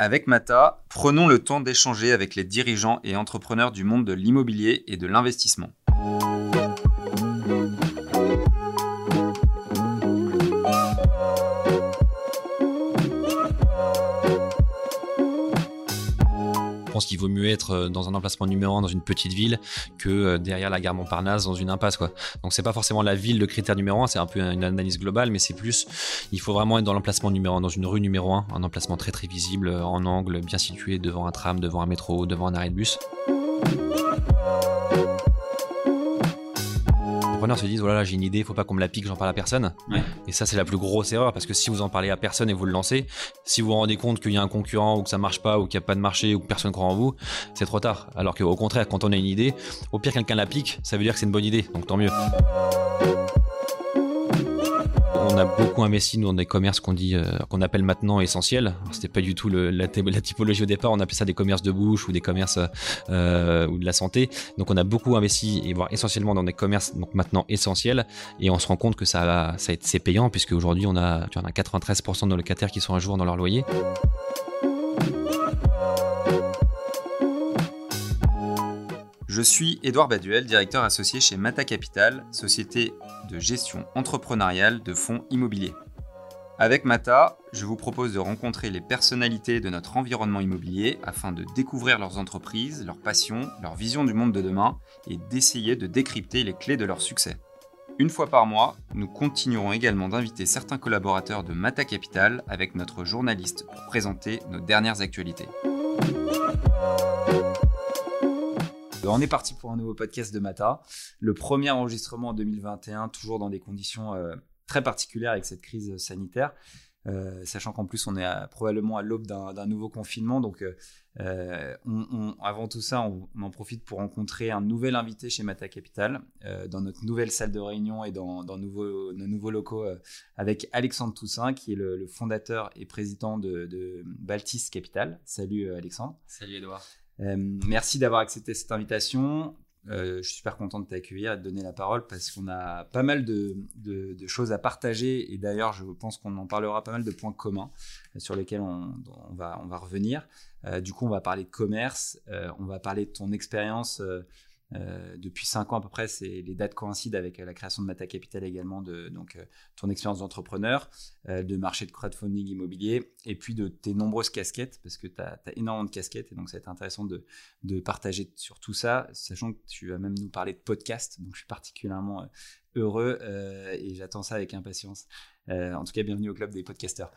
Avec Mata, prenons le temps d'échanger avec les dirigeants et entrepreneurs du monde de l'immobilier et de l'investissement. Qu'il vaut mieux être euh, dans un emplacement numéro un dans une petite ville que euh, derrière la gare Montparnasse dans une impasse. Quoi. Donc c'est pas forcément la ville le critère numéro un, c'est un peu une analyse globale, mais c'est plus, il faut vraiment être dans l'emplacement numéro un, dans une rue numéro un, un emplacement très très visible, euh, en angle, bien situé, devant un tram, devant un métro, devant un arrêt de bus. Entrepreneurs se disent voilà, j'ai une idée, faut pas qu'on me la pique, j'en parle à personne. Et ça, c'est la plus grosse erreur parce que si vous en parlez à personne et vous le lancez, si vous vous rendez compte qu'il y a un concurrent ou que ça marche pas ou qu'il n'y a pas de marché ou que personne croit en vous, c'est trop tard. Alors qu'au contraire, quand on a une idée, au pire, quelqu'un la pique, ça veut dire que c'est une bonne idée, donc tant mieux on a beaucoup investi dans des commerces qu'on dit, euh, qu'on appelle maintenant essentiels. C'était pas du tout la, typologie au départ. On appelait ça des commerces de bouche ou des commerces euh, ou de la santé. Donc on a beaucoup investi et voire essentiellement dans des commerces donc maintenant essentiels. Et on se rend compte que ça, ça c'est payant puisque aujourd'hui on a, tu as 93% de nos locataires qui sont à jour dans leur loyer. Je suis Édouard Baduel, directeur associé chez Mata Capital, société de gestion entrepreneuriale de fonds immobiliers. Avec Mata, je vous propose de rencontrer les personnalités de notre environnement immobilier afin de découvrir leurs entreprises, leurs passions, leur vision du monde de demain et d'essayer de décrypter les clés de leur succès. Une fois par mois, nous continuerons également d'inviter certains collaborateurs de Mata Capital avec notre journaliste pour présenter nos dernières actualités. On est parti pour un nouveau podcast de Mata. Le premier enregistrement en 2021, toujours dans des conditions euh, très particulières avec cette crise sanitaire. Euh, sachant qu'en plus on est probablement à l'aube d'un nouveau confinement. Donc euh, avant tout ça, on, en profite pour rencontrer un nouvel invité chez Mata Capital dans notre nouvelle salle de réunion et dans, nos nouveaux locaux avec Alexandre Toussaint qui est le, fondateur et président de, de Baltis Capital. Salut Alexandre. Salut Edouard. Euh, merci d'avoir accepté cette invitation. Euh, je suis super content de t'accueillir et de donner la parole parce qu'on a pas mal de, choses à partager et d'ailleurs je pense qu'on en parlera pas mal de points communs sur lesquels on, va, revenir. Euh, du coup on va parler de commerce, on va parler de ton expérience euh, depuis 5 ans à peu près, les dates coïncident avec euh, la création de Mata Capital également, de euh, ton expérience d'entrepreneur, de marché de crowdfunding immobilier, et puis de tes nombreuses casquettes, parce que tu as, énormément de casquettes, et donc ça va être intéressant de, de, partager sur tout ça, sachant que tu vas même nous parler de podcast, donc je suis particulièrement heureux et j'attends ça avec impatience. En tout cas, bienvenue au club des podcasters.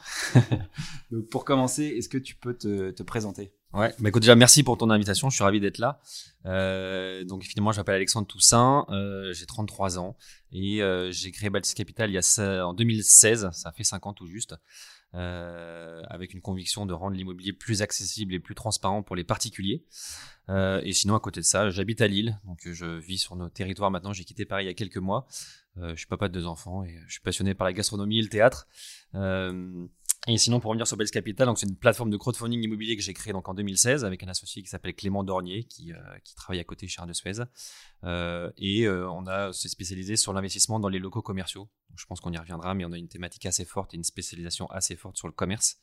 donc pour commencer, est-ce que tu peux te, te présenter? Ouais, bah écoute, déjà merci pour ton invitation, je suis ravi d'être là. Euh, donc finalement, je m'appelle Alexandre Toussaint, euh, j'ai 33 ans et euh, j'ai créé Baltis Capital il y a en 2016, ça fait 5 ans tout juste, euh, avec une conviction de rendre l'immobilier plus accessible et plus transparent pour les particuliers. Euh, et sinon, à côté de ça, j'habite à Lille, donc je vis sur nos territoires maintenant. J'ai quitté Paris il y a quelques mois. Je suis papa de deux enfants et je suis passionné par la gastronomie et le théâtre. Et sinon, pour revenir sur Bells Capital, c'est une plateforme de crowdfunding immobilier que j'ai créée donc en 2016 avec un associé qui s'appelle Clément Dornier, qui, euh, travaille à côté chez Arne de Suez. Euh, et euh, on s'est spécialisé sur l'investissement dans les locaux commerciaux. Je pense qu'on y reviendra, mais on a une thématique assez forte et une spécialisation assez forte sur le commerce.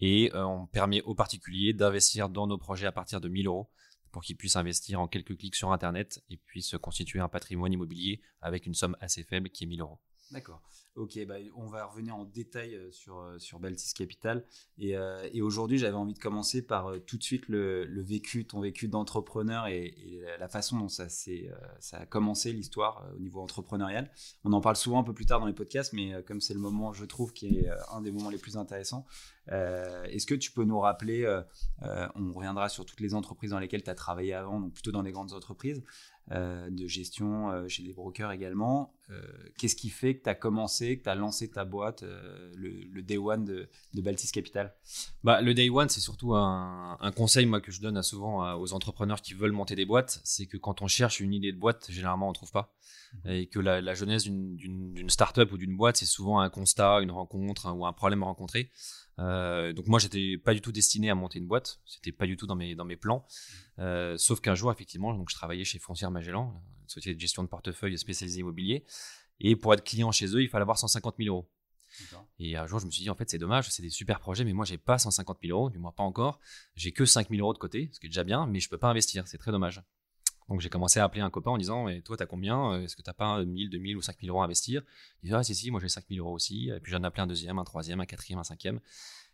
Et on permet aux particuliers d'investir dans nos projets à partir de 1000 euros pour qu'ils puissent investir en quelques clics sur Internet et puissent constituer un patrimoine immobilier avec une somme assez faible qui est 1000 euros. D'accord. Ok, bah, on va revenir en détail euh, sur, euh, sur Baltis Capital. Et, euh, et aujourd'hui, j'avais envie de commencer par tout de suite le, vécu, ton vécu d'entrepreneur et, la façon dont ça, ça a commencé l'histoire au niveau entrepreneurial. On en parle souvent un peu plus tard dans les podcasts, mais comme c'est le moment, je trouve, qui est un des moments les plus intéressants, est-ce que tu peux nous rappeler, on reviendra sur toutes les entreprises dans lesquelles tu as travaillé avant, donc plutôt dans les grandes entreprises, de gestion chez des brokers également. Qu'est-ce qui fait que tu as commencé, que tu as lancé ta boîte, le, day one de, de, Baltis Capital? Bah, Le day one, c'est surtout un, conseil moi, que je donne souvent aux entrepreneurs qui veulent monter des boîtes. C'est que quand on cherche une idée de boîte, généralement, on ne trouve pas. Mmh. Et que la, jeunesse d'une start-up ou d'une boîte, c'est souvent un constat, une rencontre ou un problème rencontré. Euh, donc moi, j'étais pas du tout destiné à monter une boîte, c'était pas du tout dans mes, dans mes plans. Euh, sauf qu'un jour, effectivement, donc je travaillais chez Foncière Magellan, une société de gestion de portefeuille spécialisée immobilier. Et pour être client chez eux, il fallait avoir 150 000 euros. Et un jour, je me suis dit, en fait, c'est dommage, c'est des super projets, mais moi, j'ai pas 150 000 euros, du moins pas encore. J'ai que 5 000 euros de côté, ce qui est déjà bien, mais je peux pas investir, c'est très dommage. Donc j'ai commencé à appeler un copain en disant mais toi t'as combien Est-ce que t'as pas 1000, 2000 ou 5000 euros à investir? Il dit ah si si moi j'ai 5000 euros aussi. Et puis j'en ai appelé un deuxième, un troisième, un quatrième, un cinquième.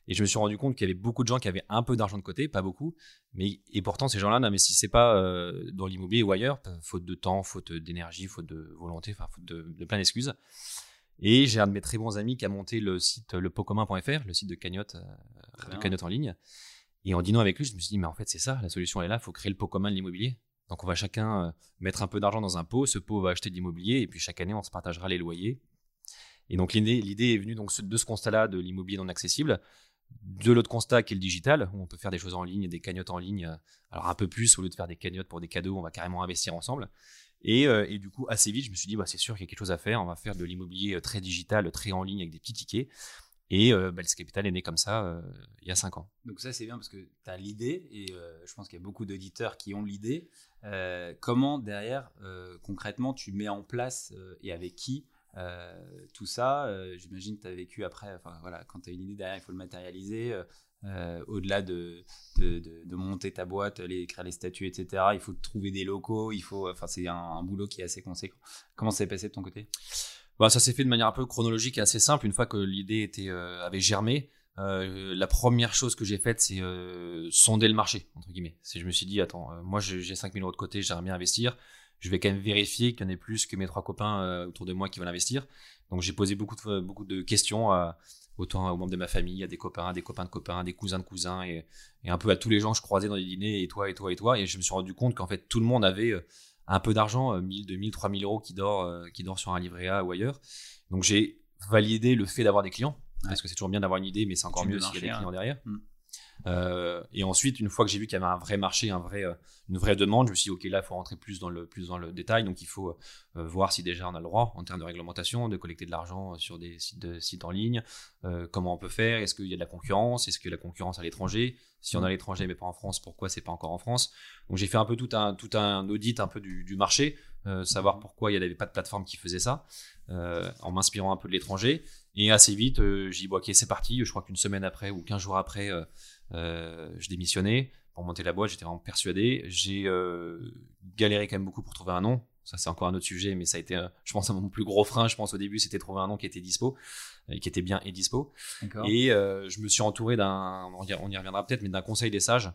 Et je me suis rendu compte qu'il y avait beaucoup de gens qui avaient un peu d'argent de côté, pas beaucoup, mais et pourtant ces gens-là n'investissaient pas euh, dans l'immobilier ou ailleurs, faute de temps, faute d'énergie, faute de volonté, enfin faute de, plein d'excuses. Et j'ai un de mes très bons amis qui a monté le site lepocommun.fr, le site de cagnotte, euh, de cagnotte en ligne. Et en dînant avec lui, je me suis dit, mais en fait, c'est ça, la solution elle est là, il faut créer le pot commun de l'immobilier. Donc on va chacun euh, mettre un peu d'argent dans un pot, ce pot va acheter de l'immobilier, et puis chaque année, on se partagera les loyers. Et donc l'idée est venue donc de ce constat-là de l'immobilier non accessible, de l'autre constat qui est le digital, où on peut faire des choses en ligne, des cagnottes en ligne. Alors un peu plus, au lieu de faire des cagnottes pour des cadeaux, on va carrément investir ensemble. Et, euh, du coup, assez vite, je me suis dit, bah, c'est sûr qu'il y a quelque chose à faire. On va faire de l'immobilier euh, très digital, très en ligne, avec des petits tickets. Et euh, Capital est né comme ça il y a 5 ans. Donc ça, c'est bien parce que tu as l'idée, et je pense qu'il y a beaucoup d'auditeurs qui ont l'idée. comment, derrière, concrètement, tu mets en place et avec qui euh, tout ça, euh, j'imagine que tu as vécu après, enfin voilà, quand tu as une idée derrière, il faut le matérialiser. Euh, au-delà de de, monter ta boîte, les, écrire les statuts, etc., il faut trouver des locaux, il faut, c'est un, boulot qui est assez conséquent. Comment ça s'est passé de ton côté? Bah, Ça s'est fait de manière un peu chronologique et assez simple. Une fois que l'idée avait germé, la première chose que j'ai faite, c'est sonder le marché, entre guillemets. Je me suis dit, attends, moi j'ai 5000 euros de côté, j'aimerais bien investir je vais quand même vérifier qu'il y en ait plus que mes trois copains euh, autour de moi qui veulent investir. Donc j'ai posé beaucoup de, beaucoup de questions à, autant aux membres de ma famille, à des copains, à des copains de copains, à des cousins de cousins, et, un peu à tous les gens que je croisais dans les dîners, et toi, et toi, et toi. Et je me suis rendu compte qu'en fait, tout le monde avait euh, un peu d'argent, 1000, 2000, 3000 euros qui dort, euh, qui dort sur un livret A ou ailleurs. Donc j'ai validé le fait d'avoir des clients, parce que c'est toujours bien d'avoir une idée, mais c'est encore mieux s'il y a des clients derrière. Mm. Euh, et ensuite, une fois que j'ai vu qu'il y avait un vrai marché, un vrai, euh, une vraie demande, je me suis dit, OK, là, il faut rentrer plus dans le, plus dans le détail. Donc, il faut euh, voir si déjà on a le droit, en termes de réglementation, de collecter de l'argent sur des sites, de, sites en ligne. comment on peut faire? Est-ce qu'il y a de la concurrence? Est-ce qu'il y a de la concurrence à l'étranger? Si on a à l'étranger, mais pas en France, pourquoi c'est pas encore en France? Donc, j'ai fait un peu tout un, tout un audit un peu du, du marché, savoir pourquoi il n'y avait pas de plateforme qui faisait ça, en m'inspirant un peu de l'étranger. Et assez vite, j'ai dit, bon, ok, c'est parti. Je crois qu'une semaine après ou 15 jours après, je démissionnais pour monter la boîte, j'étais vraiment persuadé. J'ai euh, galéré quand même beaucoup pour trouver un nom. Ça, c'est encore un autre sujet, mais ça a été, euh, je pense, mon plus gros frein. Je pense au début, c'était trouver un nom qui était dispo, qui était bien et dispo. Et je me suis entouré d'un, on y reviendra peut-être, mais d'un conseil des sages.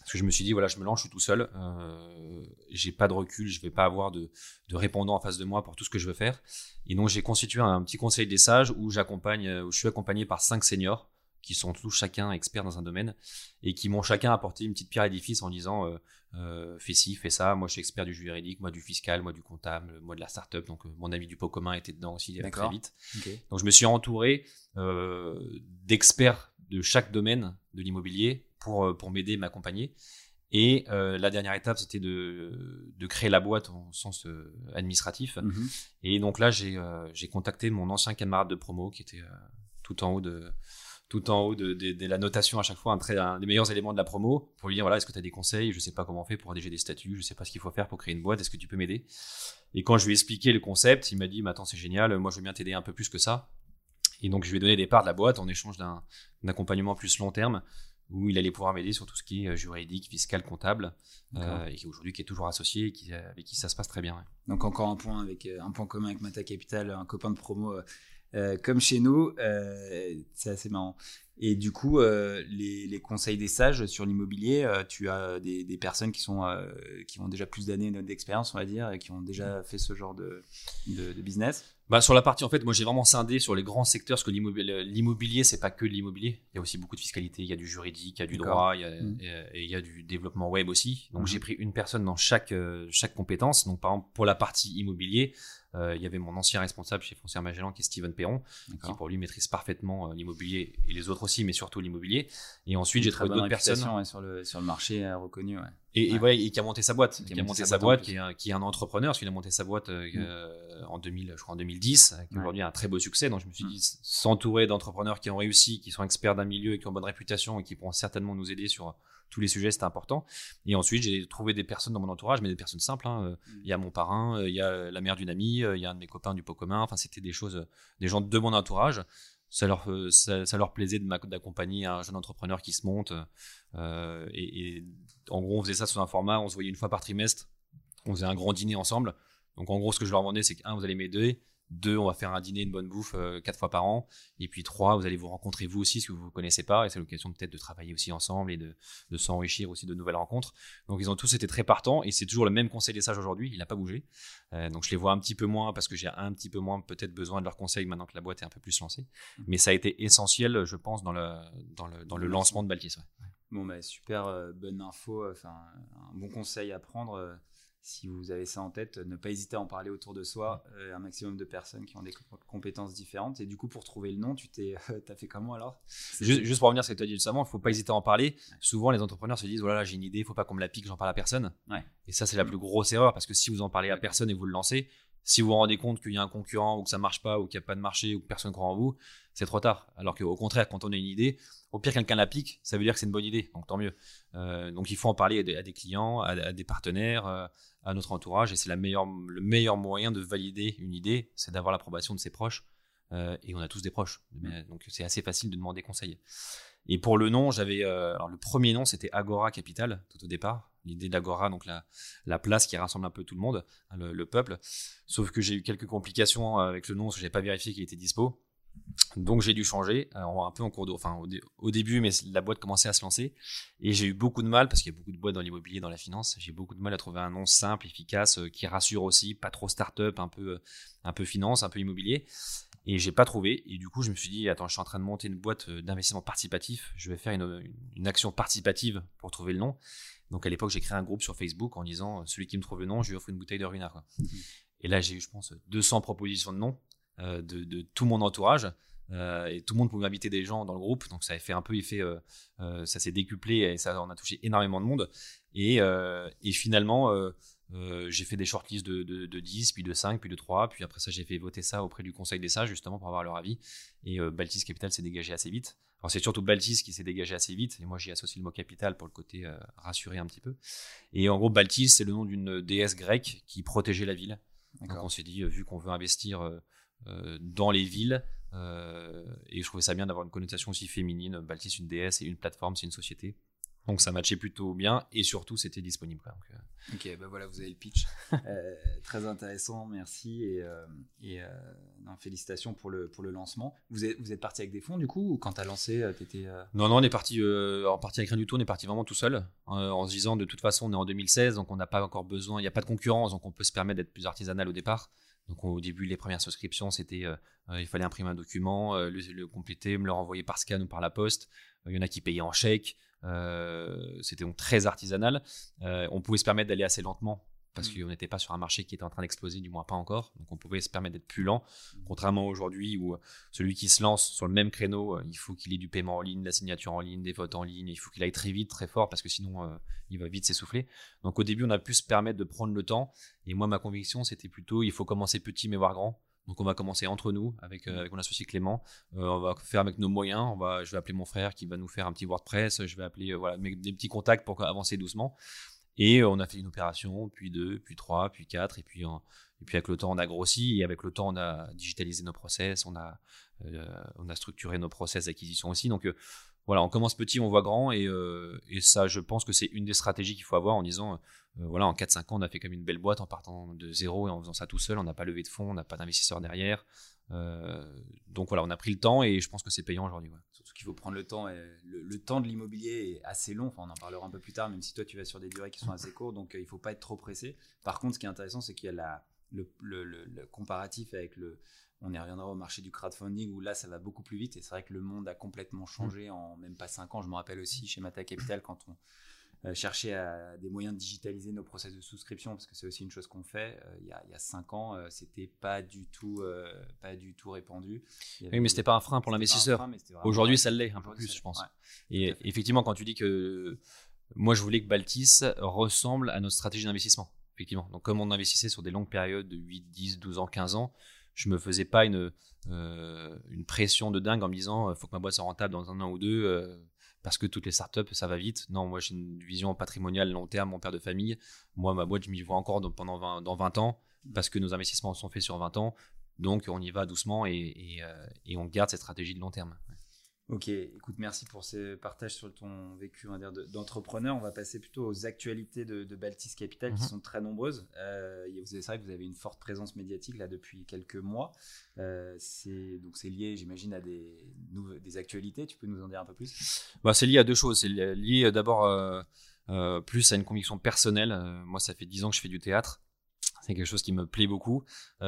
Parce que je me suis dit, voilà, je me lance, je suis tout seul, euh, j'ai pas de recul, je vais pas avoir de, de répondants en face de moi pour tout ce que je veux faire. Et donc, j'ai constitué un petit conseil des sages où j'accompagne, où je suis accompagné par cinq seniors qui sont tous chacun experts dans un domaine et qui m'ont chacun apporté une petite pierre à l'édifice en disant euh, euh, fais ci, fais ça. Moi, je suis expert du juridique, moi du fiscal, moi du comptable, moi de la startup. Donc, euh, mon ami du pot commun était dedans aussi très vite. Donc, je me suis entouré d'experts de chaque domaine de l'immobilier pour, pour m'aider, m'accompagner. Et la dernière étape, c'était de, de, créer la boîte en sens administratif. Mhm. Et donc là, j'ai contacté mon ancien camarade de promo qui était tout en haut de, tout en haut de, la notation à chaque fois, un, très, des meilleurs éléments de la promo, pour lui dire voilà, est-ce que tu as des conseils? Je sais pas comment on fait pour rédiger des statuts, je sais pas ce qu'il faut faire pour créer une boîte, est-ce que tu peux m'aider? Et quand je lui ai expliqué le concept, il m'a dit mais attends, c'est génial, moi je veux bien t'aider un peu plus que ça. Et donc je lui ai donné des parts de la boîte en échange d'un accompagnement plus long terme où il allait pouvoir m'aider sur tout ce qui est euh, juridique, fiscal, comptable, euh, et qui aujourd'hui qui est toujours associé et qui, avec qui ça se passe très bien. Donc encore un point avec euh, un point commun avec Mata Capital, un copain de promo euh, comme chez nous, euh, c'est assez marrant. Et du coup, euh, les, conseils des sages sur l'immobilier, tu as des, personnes qui, sont, qui ont déjà plus d'années d'expérience, on va dire, et qui ont déjà fait ce genre de, de, business bah, Sur la partie, en fait, moi j'ai vraiment scindé sur les grands secteurs, parce que l'immobilier, c'est pas que l'immobilier. Il y a aussi beaucoup de fiscalité, il y a du juridique, il y a du droit, il y a, mmh. et, il y a du développement web aussi. Donc mmh. j'ai pris une personne dans chaque, chaque compétence. Donc par exemple, pour la partie immobilier, euh, il y avait mon ancien responsable chez Foncière Magellan qui est Steven Perron, qui pour lui maîtrise parfaitement euh, l'immobilier et les autres aussi, mais surtout l'immobilier. Et ensuite, j'ai trouvé d'autres personnes. sur, le, sur le marché euh, reconnu. Et, Ouais. et, et qui a monté sa boîte, qui a monté sa boîte, qui est, un, qui est un entrepreneur, parce qu'il a monté sa boîte euh, Mm. en 2000, je crois en 2010, qui Ouais. aujourd'hui a un très beau succès. Donc je me suis Mm. dit, s'entourer d'entrepreneurs qui ont réussi, qui sont experts d'un milieu et qui ont bonne réputation et qui pourront certainement nous aider sur tous les sujets, c'était important. Et ensuite, j'ai trouvé des personnes dans mon entourage, mais des personnes simples. hein. Euh, Mm. Il y a mon parrain, euh, il y a la mère d'une amie, euh, il y a un de mes copains du pot commun. Enfin, c'était des choses, euh, des gens de mon entourage. Ça leur, euh, ça, ça leur plaisait d'accompagner un jeune entrepreneur qui se monte. Euh, et, et en gros, on faisait ça sous un format, on se voyait une fois par trimestre, on faisait un grand dîner ensemble. Donc en gros, ce que je leur vendais, c'est que un, vous allez m'aider, deux, on va faire un dîner, une bonne bouffe euh, quatre fois par an, et puis trois, vous allez vous rencontrer vous aussi, que vous ne connaissez pas, et c'est l'occasion peut-être de travailler aussi ensemble et de, de s'enrichir aussi de nouvelles rencontres. Donc ils ont tous été très partants, et c'est toujours le même conseil des sages aujourd'hui, il n'a pas bougé. Euh, donc je les vois un petit peu moins parce que j'ai un petit peu moins peut-être besoin de leurs conseils maintenant que la boîte est un peu plus lancée. Mais ça a été essentiel, je pense, dans le, dans le, dans le lancement de Baltis. ouais. Bon, bah, super euh, bonne info, enfin, un bon conseil à prendre. Si vous avez ça en tête, ne pas hésiter à en parler autour de soi, euh, un maximum de personnes qui ont des co- compétences différentes. Et du coup, pour trouver le nom, tu t'es, t'as fait comment alors? Juste, juste pour revenir à ce que tu as dit juste avant, il faut pas hésiter à en parler. Souvent, les entrepreneurs se disent voilà, j'ai une idée, il faut pas qu'on me la pique, j'en parle à personne. Ouais. Et ça, c'est la plus grosse erreur parce que si vous en parlez à personne et vous le lancez, si vous vous rendez compte qu'il y a un concurrent ou que ça marche pas ou qu'il n'y a pas de marché ou que personne croit en vous, c'est trop tard. Alors qu'au contraire, quand on a une idée, au pire, quelqu'un la pique, ça veut dire que c'est une bonne idée, donc tant mieux. Euh, donc il faut en parler à des, à des clients, à, à des partenaires, euh, à notre entourage, et c'est meilleure, le meilleur moyen de valider une idée, c'est d'avoir l'approbation de ses proches. Euh, et on a tous des proches, Mais- donc c'est assez facile de demander conseil. Et pour le nom, j'avais alors le premier nom c'était Agora Capital tout au départ. L'idée d'Agora, donc la, la place qui rassemble un peu tout le monde, hein, le, le peuple. Sauf que j'ai eu quelques complications avec le nom parce que j'avais pas vérifié qu'il était dispo. Donc j'ai dû changer, euh, un peu en cours de, enfin au, dé- au début, mais la boîte commençait à se lancer et j'ai eu beaucoup de mal parce qu'il y a beaucoup de boîtes dans l'immobilier, dans la finance. J'ai beaucoup de mal à trouver un nom simple, efficace, euh, qui rassure aussi, pas trop start-up, un peu, euh, un peu finance, un peu immobilier. Et j'ai pas trouvé. Et du coup, je me suis dit, attends, je suis en train de monter une boîte d'investissement participatif. Je vais faire une, action participative pour trouver le nom. Donc à l'époque, j'ai créé un groupe sur Facebook en disant, celui qui me trouve le nom, je lui offre une bouteille de ruina. Quoi. Et là, j'ai eu, je pense, 200 propositions de noms de, de tout mon entourage. Euh, et tout le monde pouvait inviter des gens dans le groupe. Donc ça a fait un peu effet, euh, euh, ça s'est décuplé et ça on a touché énormément de monde. Et, euh, et finalement, euh, euh, j'ai fait des shortlists de, de, de 10, puis de 5, puis de 3. Puis après ça, j'ai fait voter ça auprès du Conseil des sages, justement, pour avoir leur avis. Et euh, Baltis Capital s'est dégagé assez vite. Alors c'est surtout Baltis qui s'est dégagé assez vite. Et moi, j'y associe le mot capital pour le côté euh, rassuré un petit peu. Et en gros, Baltis, c'est le nom d'une déesse grecque qui protégeait la ville. Donc on s'est dit, euh, vu qu'on veut investir euh, euh, dans les villes, euh, et je trouvais ça bien d'avoir une connotation aussi féminine, Baltis, une déesse et une plateforme, c'est une société. Donc ça matchait plutôt bien et surtout c'était disponible. Donc, euh, Ok, bah voilà, vous avez le pitch. Euh, très intéressant, merci. Et, euh, et euh, non, félicitations pour le, pour le lancement. Vous êtes, vous êtes parti avec des fonds du coup Ou quand tu as lancé, tu étais. Non, non, on est parti euh, en partie avec rien du tout, on est parti vraiment tout seul, euh, en se disant de toute façon on est en 2016, donc on n'a pas encore besoin, il n'y a pas de concurrence, donc on peut se permettre d'être plus artisanal au départ. Donc au début, les premières souscriptions, c'était euh, euh, il fallait imprimer un document, euh, le, le compléter, me le renvoyer par scan ou par la poste. Il y en a qui payaient en chèque. C'était donc très artisanal. On pouvait se permettre d'aller assez lentement parce Mm. qu'on n'était pas sur un marché qui était en train d'exploser, du moins pas encore. Donc on pouvait se permettre d'être plus lent, contrairement à aujourd'hui où euh, celui qui se lance sur le même créneau, euh, il faut qu'il ait du paiement en ligne, de la signature en ligne, des votes en ligne, il faut qu'il aille très vite, très fort, parce que sinon euh, il va vite s'essouffler. Donc au début, on a pu se permettre de prendre le temps. Et moi, ma conviction, c'était plutôt, il faut commencer petit mais voir grand. Donc on va commencer entre nous avec, euh, avec mon associé Clément. Euh, on va faire avec nos moyens. On va, je vais appeler mon frère qui va nous faire un petit WordPress. Je vais appeler euh, voilà mes- des petits contacts pour avancer doucement. Et euh, on a fait une opération, puis deux, puis trois, puis quatre, et puis, avec le temps on a grossi, et avec le temps on a digitalisé nos process, on a, euh, structuré nos process d'acquisition aussi. Donc euh, voilà, on commence petit, on voit grand, et, ça je pense que c'est une des stratégies qu'il faut avoir en disant, voilà, en 4-5 ans on a fait comme une belle boîte en partant de zéro et en faisant ça tout seul, on n'a pas levé de fonds, on n'a pas d'investisseurs derrière. Donc voilà, on a pris le temps et je pense que c'est payant aujourd'hui. Surtout qu'il faut prendre le temps. Et le, le temps de l'immobilier est assez long. Enfin, on en parlera un peu plus tard, même si toi, tu vas sur des durées qui sont assez courtes. Donc, euh, il ne faut pas être trop pressé. Par contre, ce qui est intéressant, c'est qu'il y a la, le, le- le- le comparatif avec le. On y reviendra au marché du crowdfunding où là, ça va beaucoup plus vite. Et c'est vrai que le monde a complètement changé en même pas 5 ans. Je me rappelle aussi chez Mata Capital quand on euh, cherchait à des moyens de digitaliser nos process de souscription, parce que c'est aussi une chose qu'on fait. euh, il, y a, il y a 5 ans, euh, c'était pas du tout, euh, pas du tout répandu. Oui, mais c'était pas un frein pour l'investisseur. Aujourd'hui, ça l'est un peu plus, je pense. ouais. Et effectivement, quand tu dis que moi, je voulais que Baltis ressemble à notre stratégie d'investissement. Effectivement. Donc, comme on investissait sur des longues périodes de 8, 10, 12 ans, 15 ans, je me faisais pas une, euh, une pression de dingue en me disant il faut que ma boîte soit rentable dans un an ou deux euh, parce que toutes les startups ça va vite. Non, moi j'ai une vision patrimoniale long terme, mon père de famille. Moi, ma boîte, je m'y vois encore pendant 20, dans 20 ans parce que nos investissements sont faits sur 20 ans. Donc on y va doucement euh, et on garde cette stratégie de long terme. Ok, écoute, merci pour ces partages sur ton vécu d'entrepreneur. On va passer plutôt aux actualités de, Baltis Capital qui mhm. sont très nombreuses. Euh, c'est vrai que vous avez une forte présence médiatique là depuis quelques mois. Euh, c'est donc c'est lié, j'imagine, à des, des actualités. Tu peux nous en dire un peu plus? Bah, C'est lié à deux choses. C'est lié, euh, d'abord euh, plus à une conviction personnelle. moi, ça fait dix ans que je fais du théâtre. C'est quelque chose qui me plaît beaucoup.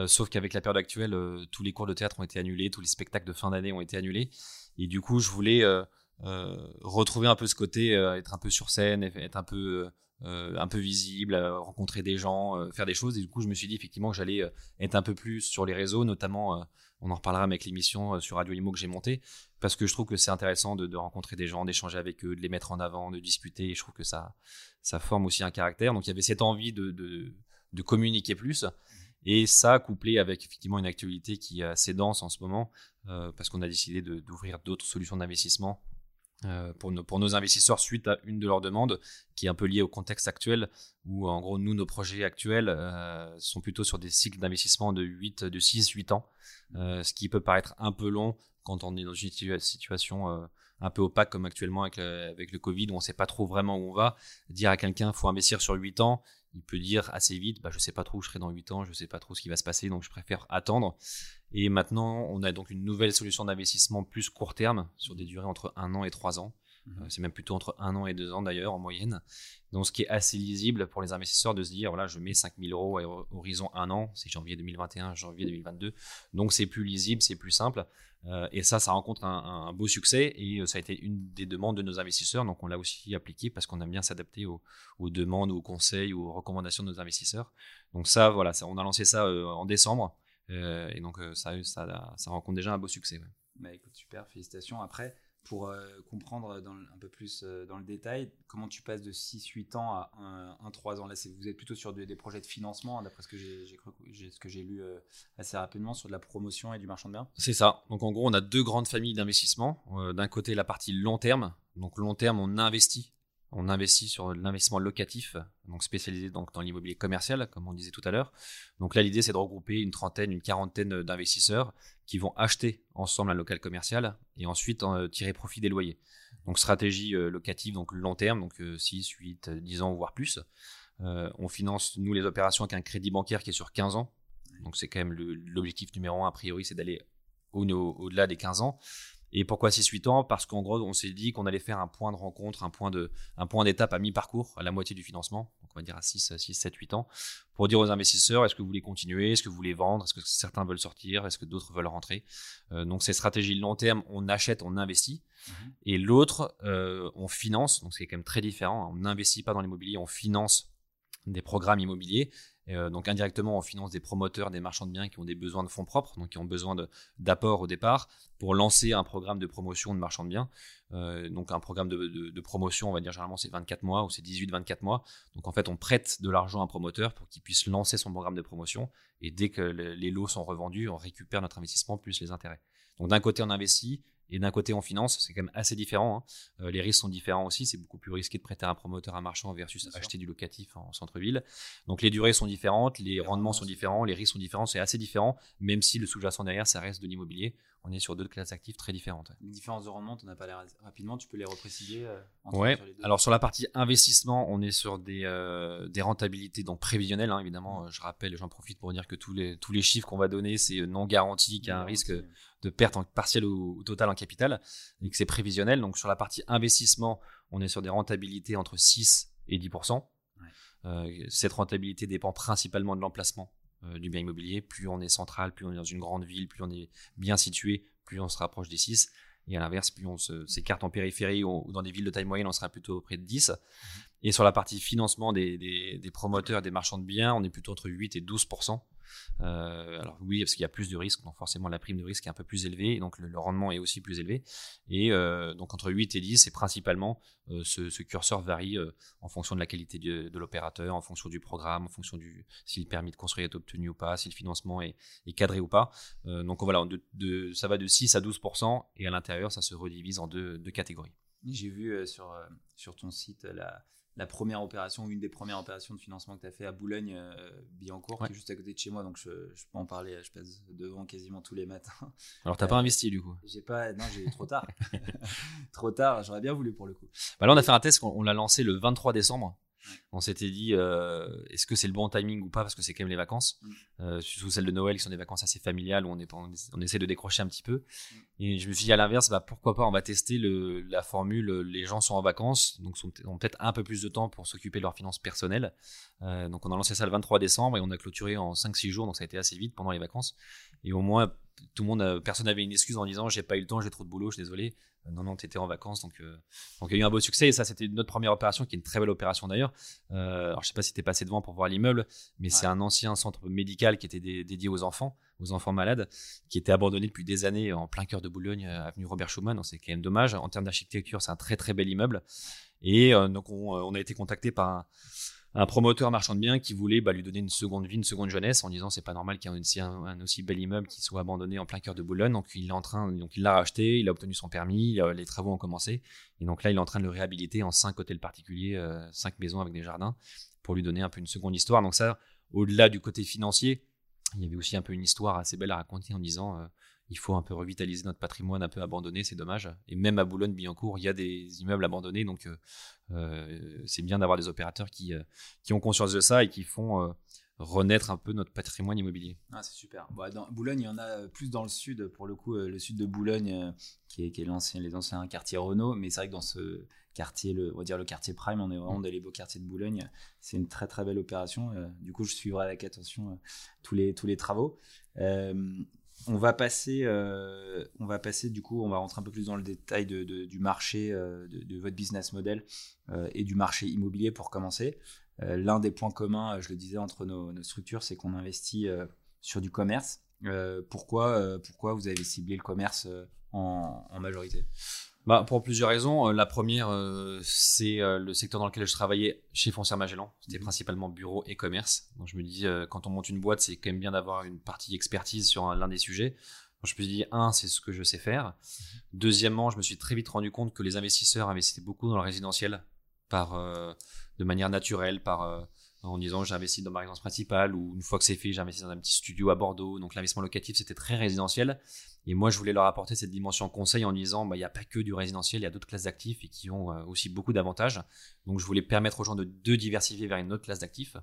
sauf qu'avec la période actuelle, tous les cours de théâtre ont été annulés, tous les spectacles de fin d'année ont été annulés. Et du coup, je voulais euh, euh, retrouver un peu ce côté, euh, être un peu sur scène, être un peu, un peu visible, rencontrer des gens, faire des choses. Et du coup, je me suis dit effectivement que j'allais être un peu plus sur les réseaux, notamment, on en reparlera avec l'émission sur Radio Imo que j'ai montée, parce que je trouve que c'est intéressant de, rencontrer des gens, d'échanger avec eux, de les mettre en avant, de discuter. Et je trouve que ça, ça forme aussi un caractère. Donc il y avait cette envie de, de communiquer plus. Et ça, couplé avec effectivement une actualité qui est assez dense en ce moment, euh, parce qu'on a décidé d'ouvrir d'autres solutions d'investissement euh, pour, nos, pour nos investisseurs suite à une de leurs demandes qui est un peu liée au contexte actuel, où en gros, nous, nos projets actuels euh, sont plutôt sur des cycles d'investissement de, 8, de 6-8 ans, ce qui peut paraître un peu long quand on est dans une situation un peu opaque comme actuellement avec le, avec le Covid, où on ne sait pas trop vraiment où on va. Dire à quelqu'un, faut investir sur 8 ans, il peut dire assez vite, bah, je sais pas trop où je serai dans 8 ans, je sais pas trop ce qui va se passer, donc je préfère attendre. Et maintenant, on a donc une nouvelle solution d'investissement plus court terme, sur des durées entre 1 an et 3 ans. Mhm. Euh, c'est même plutôt entre 1 an et 2 ans d'ailleurs en moyenne. Donc ce qui est assez lisible pour les investisseurs de se dire, voilà, je mets 5000 euros à horizon 1 an, c'est janvier 2021, janvier 2022. Donc c'est plus lisible, c'est plus simple. Euh, et ça, ça rencontre un, beau succès et euh, ça a été une des demandes de nos investisseurs. Donc on l'a aussi appliqué parce qu'on aime bien s'adapter aux, demandes, aux conseils, aux recommandations de nos investisseurs. Donc ça, voilà, on a lancé ça euh, en décembre et donc ça, ça, ça, rencontre déjà un beau succès. Bah, écoute, super, félicitations. Après, pour euh, comprendre un peu plus euh, dans le détail comment tu passes de 6-8 ans à 1-3 ans? Là, vous êtes plutôt sur des, projets de financement, hein, d'après ce que j'ai lu euh, assez rapidement, sur de la promotion et du marchand de biens. C'est ça. Donc en gros, on a deux grandes familles d'investissement. D'un côté, la partie long terme. Donc long terme, on investit on investit sur l'investissement locatif, donc spécialisé dans l'immobilier commercial, comme on disait tout à l'heure. Donc là, l'idée, c'est de regrouper une trentaine, une quarantaine d'investisseurs qui vont acheter ensemble un local commercial et ensuite en tirer profit des loyers. Donc stratégie euh, locative, donc long terme, donc 6, 8, 10 ans, voire plus. Euh, on finance, nous, les opérations avec un crédit bancaire qui est sur 15 ans. Donc c'est quand même l'objectif numéro un, a priori, c'est d'aller au-delà des 15 ans. Et pourquoi 6-8 ans? Parce qu'en gros, on s'est dit qu'on allait faire un point de rencontre, un point de, un point d'étape à mi-parcours, à la moitié du financement, donc on va dire à 6, 6 7, 8 ans, pour dire aux investisseurs est-ce que vous voulez continuer, est-ce que vous voulez vendre, est-ce que certains veulent sortir, est-ce que d'autres veulent rentrer? Euh, donc ces stratégies de long terme, on achète, on investit, mhm. et l'autre, euh, on finance, donc c'est quand même très différent. On n'investit pas dans l'immobilier, on finance des programmes immobiliers euh, donc indirectement, on finance des promoteurs, des marchands de biens qui ont des besoins de fonds propres, donc qui ont besoin d'apport au départ pour lancer un programme de promotion de marchands de biens. Euh, donc un programme de, promotion, on va dire généralement c'est 24 mois ou c'est 18-24 mois. Donc en fait, on prête de l'argent à un promoteur pour qu'il puisse lancer son programme de promotion. Et dès que les lots sont revendus, on récupère notre investissement plus les intérêts. Donc d'un côté, on investit, et d'un côté, on finance, c'est quand même assez différent. Hein. Euh, les risques sont différents aussi. C'est beaucoup plus risqué de prêter à un promoteur, un marchand versus acheter du locatif en centre-ville. Donc les durées sont différentes, les, rendements sont différents, les risques sont différents. C'est assez différent, même si le sous-jacent derrière, ça reste de l'immobilier. On est sur deux classes actives très différentes. Les différences de rendement, tu n'as pas l'air rapidement. Tu peux les repréciser euh, Ouais. Alors sur la partie investissement, on est sur des, euh, des rentabilités donc prévisionnelles. Hein, évidemment, je rappelle, j'en profite pour dire que tous les, tous les chiffres qu'on va donner, c'est non garanti, qu'il y a un risque de perte en partielle ou, totale en capital, et que c'est prévisionnel. Donc sur la partie investissement, on est sur des rentabilités entre 6 et 10%. Euh, cette rentabilité dépend principalement de l'emplacement euh, du bien immobilier. Plus on est central, plus on est dans une grande ville, plus on est bien situé, plus on se rapproche des 6. Et à l'inverse, plus on s'écarte en périphérie ou, dans des villes de taille moyenne, on sera plutôt près de 10. Mhm. Et sur la partie financement des, des, promoteurs et des marchands de biens, on est plutôt entre 8 et 12 euh, alors oui, parce qu'il y a plus de risques, donc forcément la prime de risque est un peu plus élevée, donc le, rendement est aussi plus élevé. Et euh, donc entre 8 et 10, et principalement euh, ce, curseur varie en fonction de la qualité de, l'opérateur, en fonction du programme, en fonction du si le permis de construire est obtenu ou pas, si le financement est, cadré ou pas. donc voilà, ça va de 6 à 12%, et à l'intérieur, ça se redivise en deux, deux catégories. J'ai vu sur, sur ton site la, la première opération, une des premières opérations de financement que tu as fait à Boulogne-Billancourt, euh, qui est juste à côté de chez moi, donc je, peux en parler, je passe devant quasiment tous les matins. Alors t'as pas euh, investi du coup J'ai pas, non, j'ai trop tard. trop tard, j'aurais bien voulu pour le coup. Bah là on a fait un test, on l'a lancé le 23 décembre. On s'était dit, euh, est-ce que c'est le bon timing ou pas parce que c'est quand même les vacances, mm. euh, surtout celles de Noël qui sont des vacances assez familiales où on, est, on, essaie de décrocher un petit peu. Mm. Et je me suis dit à l'inverse, bah, pourquoi pas, on va tester la formule, les gens sont en vacances, donc ont peut-être un peu plus de temps pour s'occuper de leurs finances personnelles. Euh, donc on a lancé ça le 23 décembre et on a clôturé en 5-6 jours, donc ça a été assez vite pendant les vacances. Et au moins, tout le monde, personne n'avait une excuse en disant j'ai pas eu le temps, j'ai trop de boulot, je suis désolé. Euh, non, non, tu étais en vacances. Donc, euh, donc, il y a eu un beau succès. Et ça, c'était notre première opération, qui est une très belle opération d'ailleurs. Euh, alors, je sais pas si tu es passé devant pour voir l'immeuble, mais c'est un ancien centre médical qui était dédié aux enfants, aux enfants malades, qui était abandonné depuis des années en plein cœur de Boulogne, avenue Robert Schumann. C'est quand même dommage. En termes d'architecture, c'est un très très bel immeuble. Et donc, on, on, a été contacté par un, un promoteur marchand de biens qui voulait bah, lui donner une seconde vie, une seconde jeunesse, en disant c'est pas normal qu'il y ait un, un, aussi bel immeuble qui soit abandonné en plein cœur de Boulogne. Donc il est en train, donc il l'a racheté, il a obtenu son permis, les travaux ont commencé, et donc là il est en train de le réhabiliter en cinq hôtels particuliers, euh, cinq maisons avec des jardins, pour lui donner un peu une seconde histoire. Donc ça, au-delà du côté financier, il y avait aussi un peu une histoire assez belle à raconter en disant euh, il faut un peu revitaliser notre patrimoine un peu abandonné, c'est dommage. Et même à Boulogne-Billancourt, il y a des immeubles abandonnés, donc euh, c'est bien d'avoir des opérateurs qui, euh, qui ont conscience de ça et qui font renaître un peu notre patrimoine immobilier. Ah, c'est super. dans Boulogne, il y en a plus dans le sud, pour le coup, le sud de Boulogne, qui est, qui est l'ancien, les anciens quartiers Renault, mais c'est vrai que dans ce quartier, le, on va dire le quartier Prime, on est vraiment dans les beaux quartiers de Boulogne. C'est une très très belle opération. du coup, je suivrai avec attention tous, les, tous les travaux on va passer, euh, on va passer du coup, on va rentrer un peu plus dans le détail du marché, euh, de, votre business model euh, et du marché immobilier pour commencer. L'un des points communs, je le disais, entre nos, structures, c'est qu'on investit sur du commerce. pourquoi, pourquoi vous avez ciblé le commerce en majorité? Bah, pour plusieurs raisons. Euh, la première, euh, c'est euh, le secteur dans lequel je travaillais chez Foncière Magellan. C'était mhm. principalement bureau et commerce. Donc je me dis, quand on monte une boîte, c'est quand même bien d'avoir une partie expertise sur l'un des sujets. Donc, je me suis dit, un, c'est ce que je sais faire. Mhm. Deuxièmement, je me suis très vite rendu compte que les investisseurs investissaient beaucoup dans le résidentiel par, de manière naturelle, par en disant j'investis dans ma résidence principale ou une fois que c'est fait, j'investis dans un petit studio à Bordeaux. Donc l'investissement locatif, c'était très résidentiel. Et moi, je voulais leur apporter cette dimension conseil en disant, bah, il n'y a pas que du résidentiel, il y a d'autres classes d'actifs et qui ont euh, aussi beaucoup d'avantages. Donc, je voulais permettre aux gens de, diversifier vers une autre classe d'actifs.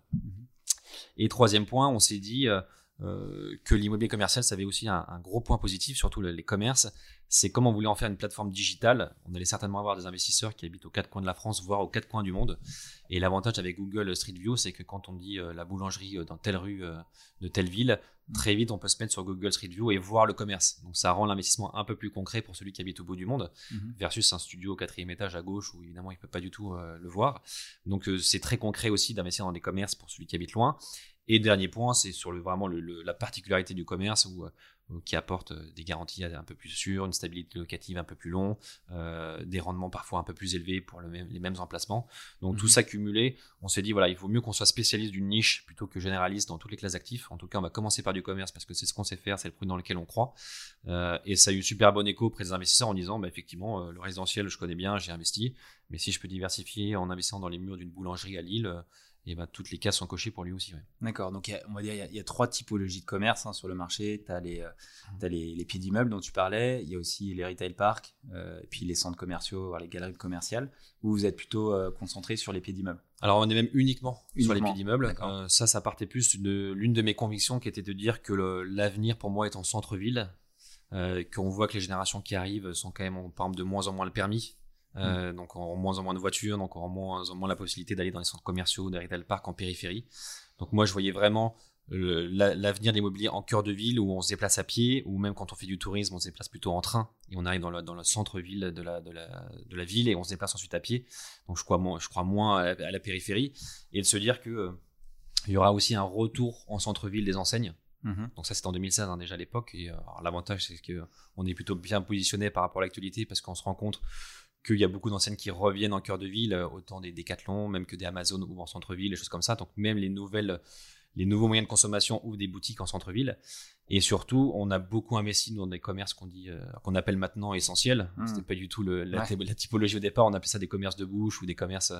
Et troisième point, on s'est dit euh, euh, que l'immobilier commercial, ça avait aussi un, gros point positif, surtout les commerces. C'est comme on voulait en faire une plateforme digitale. On allait certainement avoir des investisseurs qui habitent aux quatre coins de la France, voire aux quatre coins du monde. Et l'avantage avec Google Street View, c'est que quand on dit la boulangerie dans telle rue de telle ville, très vite, on peut se mettre sur Google Street View et voir le commerce. Donc ça rend l'investissement un peu plus concret pour celui qui habite au bout du monde, mhm. versus un studio au quatrième étage à gauche où évidemment il ne peut pas du tout euh, le voir. Donc euh, c'est très concret aussi d'investir dans des commerces pour celui qui habite loin. Et dernier point, c'est sur le, vraiment la particularité du commerce où euh, qui apporte euh, des garanties un peu plus sûres, une stabilité locative un peu plus longue, euh, des rendements parfois un peu plus élevés pour les mêmes emplacements. Donc tout mhm. ça cumulé, on s'est dit voilà, il vaut mieux qu'on soit spécialiste d'une niche plutôt que généraliste dans toutes les classes d'actifs. En tout cas, on va commencer par du commerce parce que c'est ce qu'on sait faire, c'est le produit dans lequel on croit. Euh, et ça a eu super bon écho auprès des investisseurs en disant bah, effectivement, le résidentiel, je connais bien, j'ai investi, mais si je peux diversifier en investissant dans les murs d'une boulangerie à Lille, et bah, toutes les cases sont cochées pour lui aussi. D'accord, donc on va dire il y, a trois typologies de commerce hein, sur le marché. Tu as, les, euh, mmh. les, les, pieds d'immeubles dont tu parlais, il y a aussi les retail parks, euh, et puis les centres commerciaux, les galeries commerciales, où vous êtes plutôt euh, concentré sur les pieds d'immeubles. Alors on est même uniquement, sur les pieds d'immeubles. ça, ça partait plus de l'une de mes convictions qui était de dire que l'avenir pour moi est en centre-ville, qu'on voit que les générations qui arrivent sont quand même, par exemple, de moins en moins le permis. Euh, mm. donc en moins en moins de voitures, donc en moins en moins la possibilité d'aller dans les centres commerciaux, des retail parks en périphérie. Donc moi je voyais vraiment l'avenir des mobiliers en cœur de ville où on se déplace à pied, ou même quand on fait du tourisme, on se déplace plutôt en train et on arrive dans le, dans le centre-ville de la, de, la, de la ville et on se déplace ensuite à pied. Donc je crois, moins, je crois moins à la, périphérie et de se dire que euh, il y aura aussi un retour en centre-ville des enseignes. Mhm. Donc ça c'était en 2016 hein, déjà à l'époque et euh, l'avantage c'est que on est plutôt bien positionné par rapport à l'actualité parce qu'on se rend compte qu'il y a beaucoup d'enseignes qui reviennent en cœur de ville, autant des Decathlon, même que des Amazon ou en centre-ville, des choses comme ça. Donc même les nouvelles les nouveaux moyens de consommation ouvrent des boutiques en centre-ville. Et surtout, on a beaucoup investi dans des commerces qu'on dit, euh, qu'on appelle maintenant essentiels. Ce mmh. C'était pas du tout le, la, typologie au départ. On appelait ça des commerces de bouche ou des commerces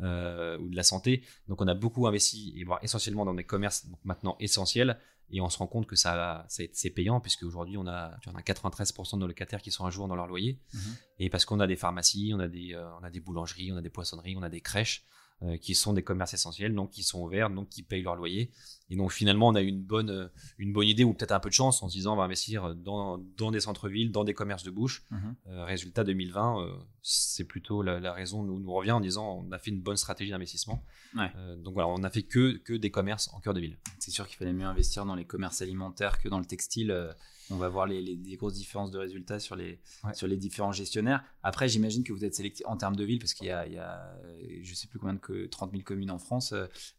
euh, ou de la santé. Donc, on a beaucoup investi et voire essentiellement dans des commerces maintenant essentiels. Et on se rend compte que ça, c'est payant puisque aujourd'hui on a, tu en as 93% de nos locataires qui sont à jour dans leur loyer. Mmh. Et parce qu'on a des pharmacies, on a des, euh, on a des boulangeries, on a des poissonneries, on a des crèches. Euh, qui sont des commerces essentiels, donc qui sont ouverts, donc qui payent leur loyer. Et donc finalement, on a une bonne, euh, une bonne idée ou peut-être un peu de chance en se disant on va investir dans, dans des centres-villes, dans des commerces de bouche. Mhm. Euh, résultat 2020, c'est plutôt la, raison nous, nous revient en disant on a fait une bonne stratégie d'investissement. donc voilà, on n'a fait que, que des commerces en cœur de ville. C'est sûr qu'il fallait mieux investir dans les commerces alimentaires que dans le textile on va voir les, grosses différences de résultats sur les, sur les différents gestionnaires. Après, j'imagine que vous êtes sélectif en termes de ville, parce qu'il y a, il y a je sais plus combien de que 30 000 communes en France.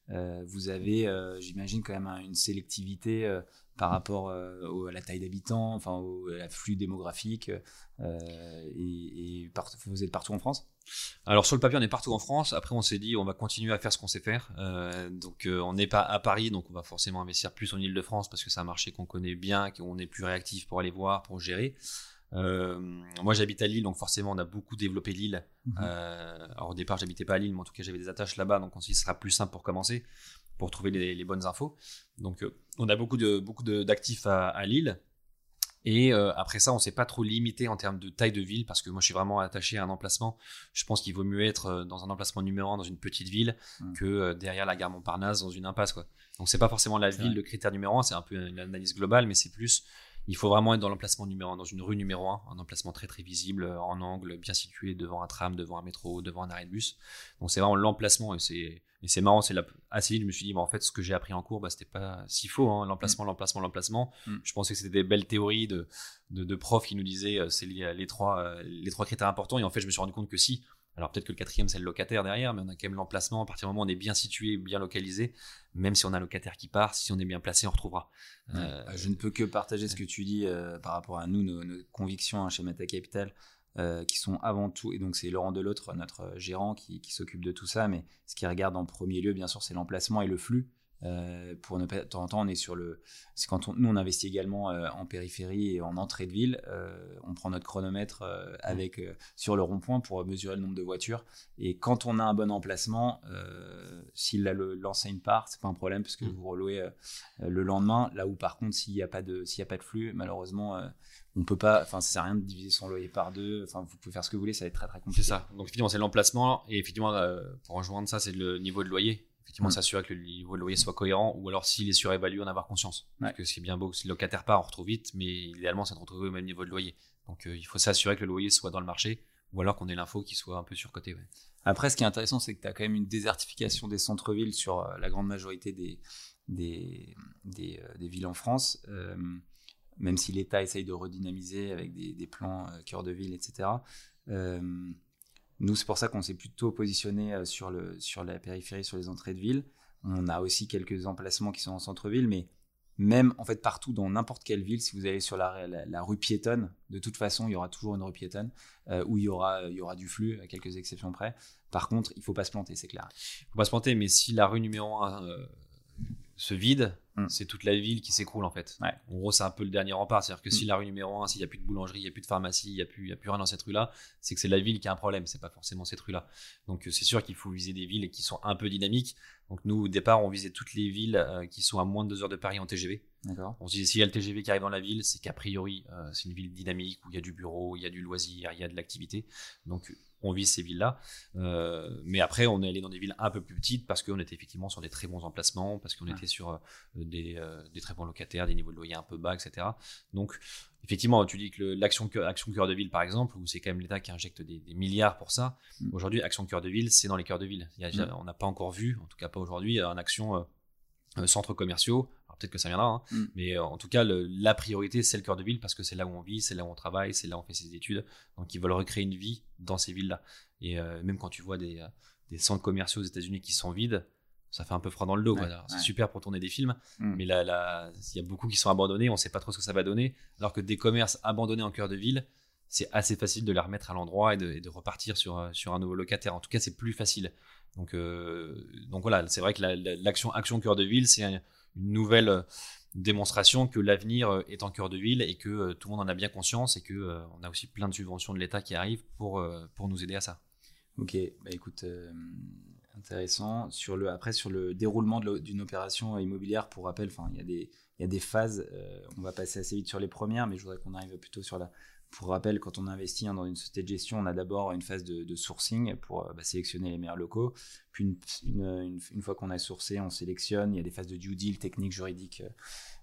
Euh, vous avez, euh, j'imagine, quand même une sélectivité euh, par rapport à la taille d'habitants, enfin au, à l'afflux démographique. et, vous êtes partout en France? Alors sur le papier, on est partout en France. Après, on s'est dit, on va continuer à faire ce qu'on sait faire. Euh, donc, euh, on n'est pas à Paris, donc on va forcément investir plus en Ile-de-France parce que c'est un marché qu'on connaît bien, qu'on est plus réactif pour aller voir, pour gérer. Euh, moi, j'habite à Lille, donc forcément, on a beaucoup développé Lille. Mhm. alors au départ, j'habitais pas à Lille, mais en tout cas, j'avais des attaches là-bas, donc on s'y sera plus simple pour commencer, pour trouver les, bonnes infos. Donc, on a beaucoup de beaucoup d'actifs à Lille. Et euh, après ça, on s'est pas trop limité en termes de taille de ville parce que moi, je suis vraiment attaché à un emplacement. Je pense qu'il vaut mieux être euh, dans un emplacement numéro un dans une petite ville mmh. que euh, derrière la gare Montparnasse dans une impasse. Quoi. Donc, c'est pas forcément la ville le critère numéro un, c'est un peu une analyse globale, mais c'est plus il faut vraiment être dans l'emplacement numéro un, dans une rue numéro un, un emplacement très très visible, en angle, bien situé devant un tram, devant un métro, devant un arrêt de bus. Donc c'est vraiment l'emplacement et c'est et c'est marrant, c'est assez vite, je me suis dit, en fait, ce que j'ai appris en cours, bah, c'était pas si faux, hein, l'emplacement, mm. l'emplacement, l'emplacement. Mm. Je pensais que c'était des belles théories de, de, profs qui nous disaient, euh, c'est les trois, euh, les trois critères importants, et en fait, je me suis rendu compte que si. Alors peut-être que le quatrième, c'est le locataire derrière, mais on a quand même l'emplacement. À partir du moment où on est bien situé, bien localisé, même si on a un locataire qui part, si on est bien placé, on retrouvera. Euh, je ne peux que partager ce que tu dis par rapport à nous, nos, convictions hein, chez Meta Capital. Euh, qui sont avant tout, et donc c'est Laurent Delotre, notre gérant, qui, s'occupe de tout ça, mais ce qu'il regarde en premier lieu, bien sûr, c'est l'emplacement et le flux. Euh, pour ne pas de temps en temps, on est sur le. C'est quand on, nous on investit également euh, en périphérie et en entrée de ville. on prend notre chronomètre avec sur le rond-point pour mesurer le nombre de voitures. Et quand on a un bon emplacement, si l'enseigne part, c'est pas un problème parce que mmh. vous relouez le lendemain. Là où par contre, s'il n'y a pas de s'il a pas de flux, malheureusement on peut pas, enfin, ça sert à rien de diviser son loyer par deux. Enfin, vous pouvez faire ce que vous voulez, ça va être très très compliqué. C'est ça. Donc, effectivement, c'est l'emplacement. Et effectivement, euh, pour rejoindre ça, c'est le niveau de loyer. Effectivement, mm. s'assurer que le niveau de loyer soit cohérent ou alors s'il est surévalué, en avoir conscience. Parce que c'est bien beau, si le locataire part, on retrouve vite, mais idéalement, c'est de retrouver au même niveau de loyer. Donc, euh, il faut s'assurer que le loyer soit dans le marché ou alors qu'on ait l'info qui soit un peu surcoté. Après, ce qui est intéressant, c'est que tu as quand même une désertification des centres-villes sur euh, la grande majorité des, des, des, villes en France même si l'État essaye de redynamiser avec des, plans euh, cœur de ville, etc. Euh, nous, c'est pour ça qu'on s'est plutôt positionné euh, sur, le, sur la périphérie, sur les entrées de ville. On a aussi quelques emplacements qui sont en centre-ville, mais même en fait partout dans n'importe quelle ville, si vous allez sur la, rue piétonne, de toute façon, il y aura toujours une rue piétonne où il y, aura, il y aura du flux, à quelques exceptions près. Par contre, il faut pas se planter, c'est clair. Il faut pas se planter, mais si la rue numéro 1 se vide, mm. c'est toute la ville qui s'écroule en fait. En gros, c'est un peu le dernier rempart. C'est-à-dire que si mm. la rue numéro 1, s'il n'y a plus de boulangerie, il n'y a plus de pharmacie, il n'y a, plus, a plus rien dans cette rue-là, c'est que c'est la ville qui a un problème, c'est pas forcément cette rue-là. Donc euh, c'est sûr qu'il faut viser des villes qui sont un peu dynamiques. Donc nous, au départ, on visait toutes les villes euh, qui sont à moins de deux heures de Paris en TGV. On se disait, s'il y a le TGV qui arrive dans la ville, c'est qu'a priori, euh, c'est une ville dynamique où il y a du bureau, il y a du loisir, il y a de l'activité. Donc on vise ces villes-là. Euh, mais après, on est allé dans des villes un peu plus petites parce qu'on était effectivement sur des très bons emplacements, parce qu'on était sur euh, des, euh, des, très bons locataires, des niveaux de loyer un peu bas, etc. Donc, effectivement, tu dis que l'action Action Cœur de Ville, par exemple, où c'est quand même l'État qui injecte des, milliards pour ça. Mm. Aujourd'hui, Action Cœur de Ville, c'est dans les cœurs de ville. Mm. On n'a pas encore vu, en tout cas pas aujourd'hui, un action centres commerciaux peut-être que ça viendra, hein. Mm. mais euh, en tout cas, le- la priorité, c'est le cœur de ville parce que c'est là où on vit, c'est là où on travaille, c'est là où on fait ses études. Donc, ils veulent recréer une vie dans ces villes-là. Et euh, même quand tu vois des, euh, des centres commerciaux aux États-Unis qui sont vides, ça fait un peu froid dans le dos. Ouais, C'est super pour tourner des films, Mm. mais là, là, il y a beaucoup qui sont abandonnés, on sait pas trop ce que ça va donner. Alors que des commerces abandonnés en cœur de ville, c'est assez facile de les remettre à l'endroit et de, et de repartir sur, sur un nouveau locataire. En tout cas, c'est plus facile. Donc, euh, donc voilà, c'est vrai que la- la- l'action action cœur de ville, c'est un- une nouvelle euh, démonstration que l'avenir euh, est en cœur de ville et que euh, tout le monde en a bien conscience et que on a aussi plein de subventions de l'État qui arrivent pour, pour nous aider à ça. Ok, bah écoute, intéressant. Sur le, après, sur le déroulement d'une opération immobilière, pour rappel, il y a des, y a des phases. on va passer assez vite sur les premières, mais je voudrais qu'on arrive plutôt sur la. Pour rappel, quand on investit hein, dans une société de gestion, on a d'abord une phase de, sourcing pour euh, bah, sélectionner les meilleurs locaux. Puis une, fois qu'on a sourcé, on sélectionne. Il y a des phases de due deal, technique, juridique,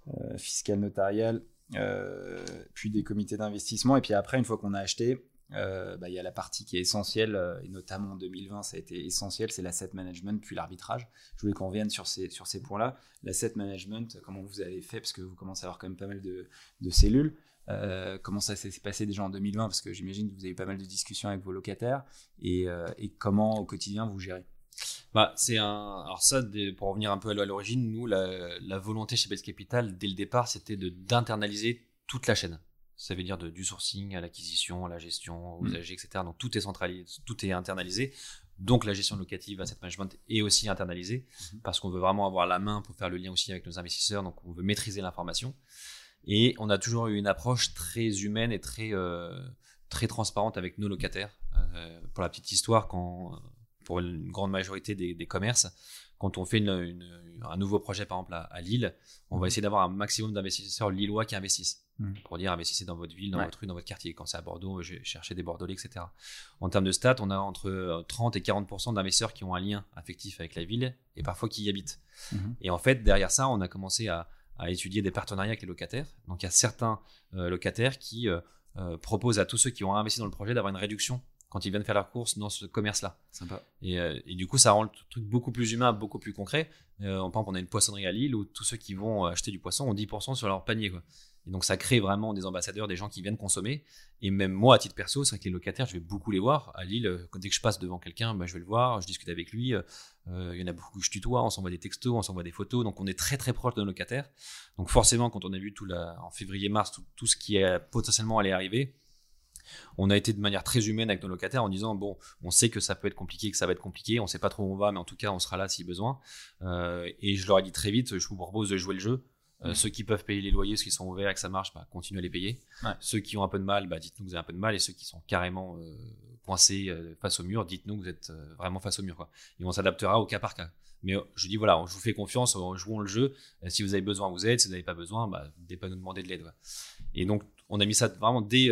euh, fiscale, notariale, euh, puis des comités d'investissement. Et puis après, une fois qu'on a acheté, euh, bah, il y a la partie qui est essentielle, euh, et notamment en 2020, ça a été essentiel, c'est l'asset management, puis l'arbitrage. Je voulais qu'on revienne sur ces, sur ces points-là. L'asset management, comment vous avez fait, parce que vous commencez à avoir quand même pas mal de cellules. Euh, comment ça s'est passé déjà en 2020 Parce que j'imagine que vous avez eu pas mal de discussions avec vos locataires. Et, euh, et comment au quotidien vous gérez? Bah, c'est un. Alors ça, des- pour revenir un peu à l'origine, nous, la, la volonté chez Base Capital, dès le départ, c'était de d'internaliser toute la chaîne. Ça veut dire de, du sourcing à l'acquisition, à la gestion, aux Mm. usagers, etc. Donc tout est centralisé, tout est internalisé. Donc la gestion locative, asset management est aussi internalisée Mhm. parce qu'on veut vraiment avoir la main pour faire le lien aussi avec nos investisseurs. Donc on veut maîtriser l'information. Et on a toujours eu une approche très humaine et très euh, très transparente avec nos locataires. Euh, pour la petite histoire, quand pour une grande majorité des, des commerces, quand on fait une- une- un nouveau projet, par exemple à, à Lille, on va essayer d'avoir un maximum d'investisseurs lillois qui investissent. Mhm. Pour dire, investissez dans votre ville, dans Ouais. votre rue, dans votre quartier. Quand c'est à Bordeaux, je vais chercher des Bordelais, etc. En termes de stats, on a entre euh, 30 et 40% d'investisseurs qui ont un lien affectif avec la ville et parfois qui y habitent. Mhm. Et en fait, derrière ça, on a commencé à, à étudier des partenariats avec les locataires. Donc, il y a certains euh, locataires qui euh, euh, proposent à tous ceux qui ont investi dans le projet d'avoir une réduction quand ils viennent faire leurs courses dans ce commerce-là. Sympa. Et, et du coup, ça rend le truc beaucoup plus humain, beaucoup plus concret. Euh, par exemple, on a une poissonnerie à Lille où tous ceux qui vont acheter du poisson ont 10% sur leur panier. Quoi. Et donc, ça crée vraiment des ambassadeurs, des gens qui viennent consommer. Et même moi, à titre perso, c'est vrai que les locataires, je vais beaucoup les voir. À Lille, euh, dès que je passe devant quelqu'un, bah, je vais le voir, je discute avec lui. Euh, Il y en a beaucoup que je tutoie, on s'envoie des textos, on s'envoie des photos. Donc, on est très très proche de nos locataires. Donc, forcément, quand on a vu tout en février-mars tout, tout ce qui est potentiellement allait arriver, on a été de manière très humaine avec nos locataires en disant bon, on sait que ça peut être compliqué, que ça va être compliqué, on sait pas trop où on va, mais en tout cas, on sera là si besoin. Euh, et je leur ai dit très vite, je vous propose de jouer le jeu. Euh. Ceux qui peuvent payer les loyers, ceux qui sont ouverts et que ça marche, bah, continuez à les payer. Ouais. Ceux qui ont un peu de mal, bah, dites-nous que vous avez un peu de mal. Et ceux qui sont carrément euh, coincés euh, face au mur, dites-nous que vous êtes vraiment face au mur. Quoi. Et on s'adaptera au cas par cas. Mais je dis voilà, je vous fais confiance, jouons le jeu. Si vous avez besoin, vous aide. Si vous n'avez pas besoin, bah, n'hésitez pas à nous demander de l'aide. Et donc, on a mis ça vraiment dès,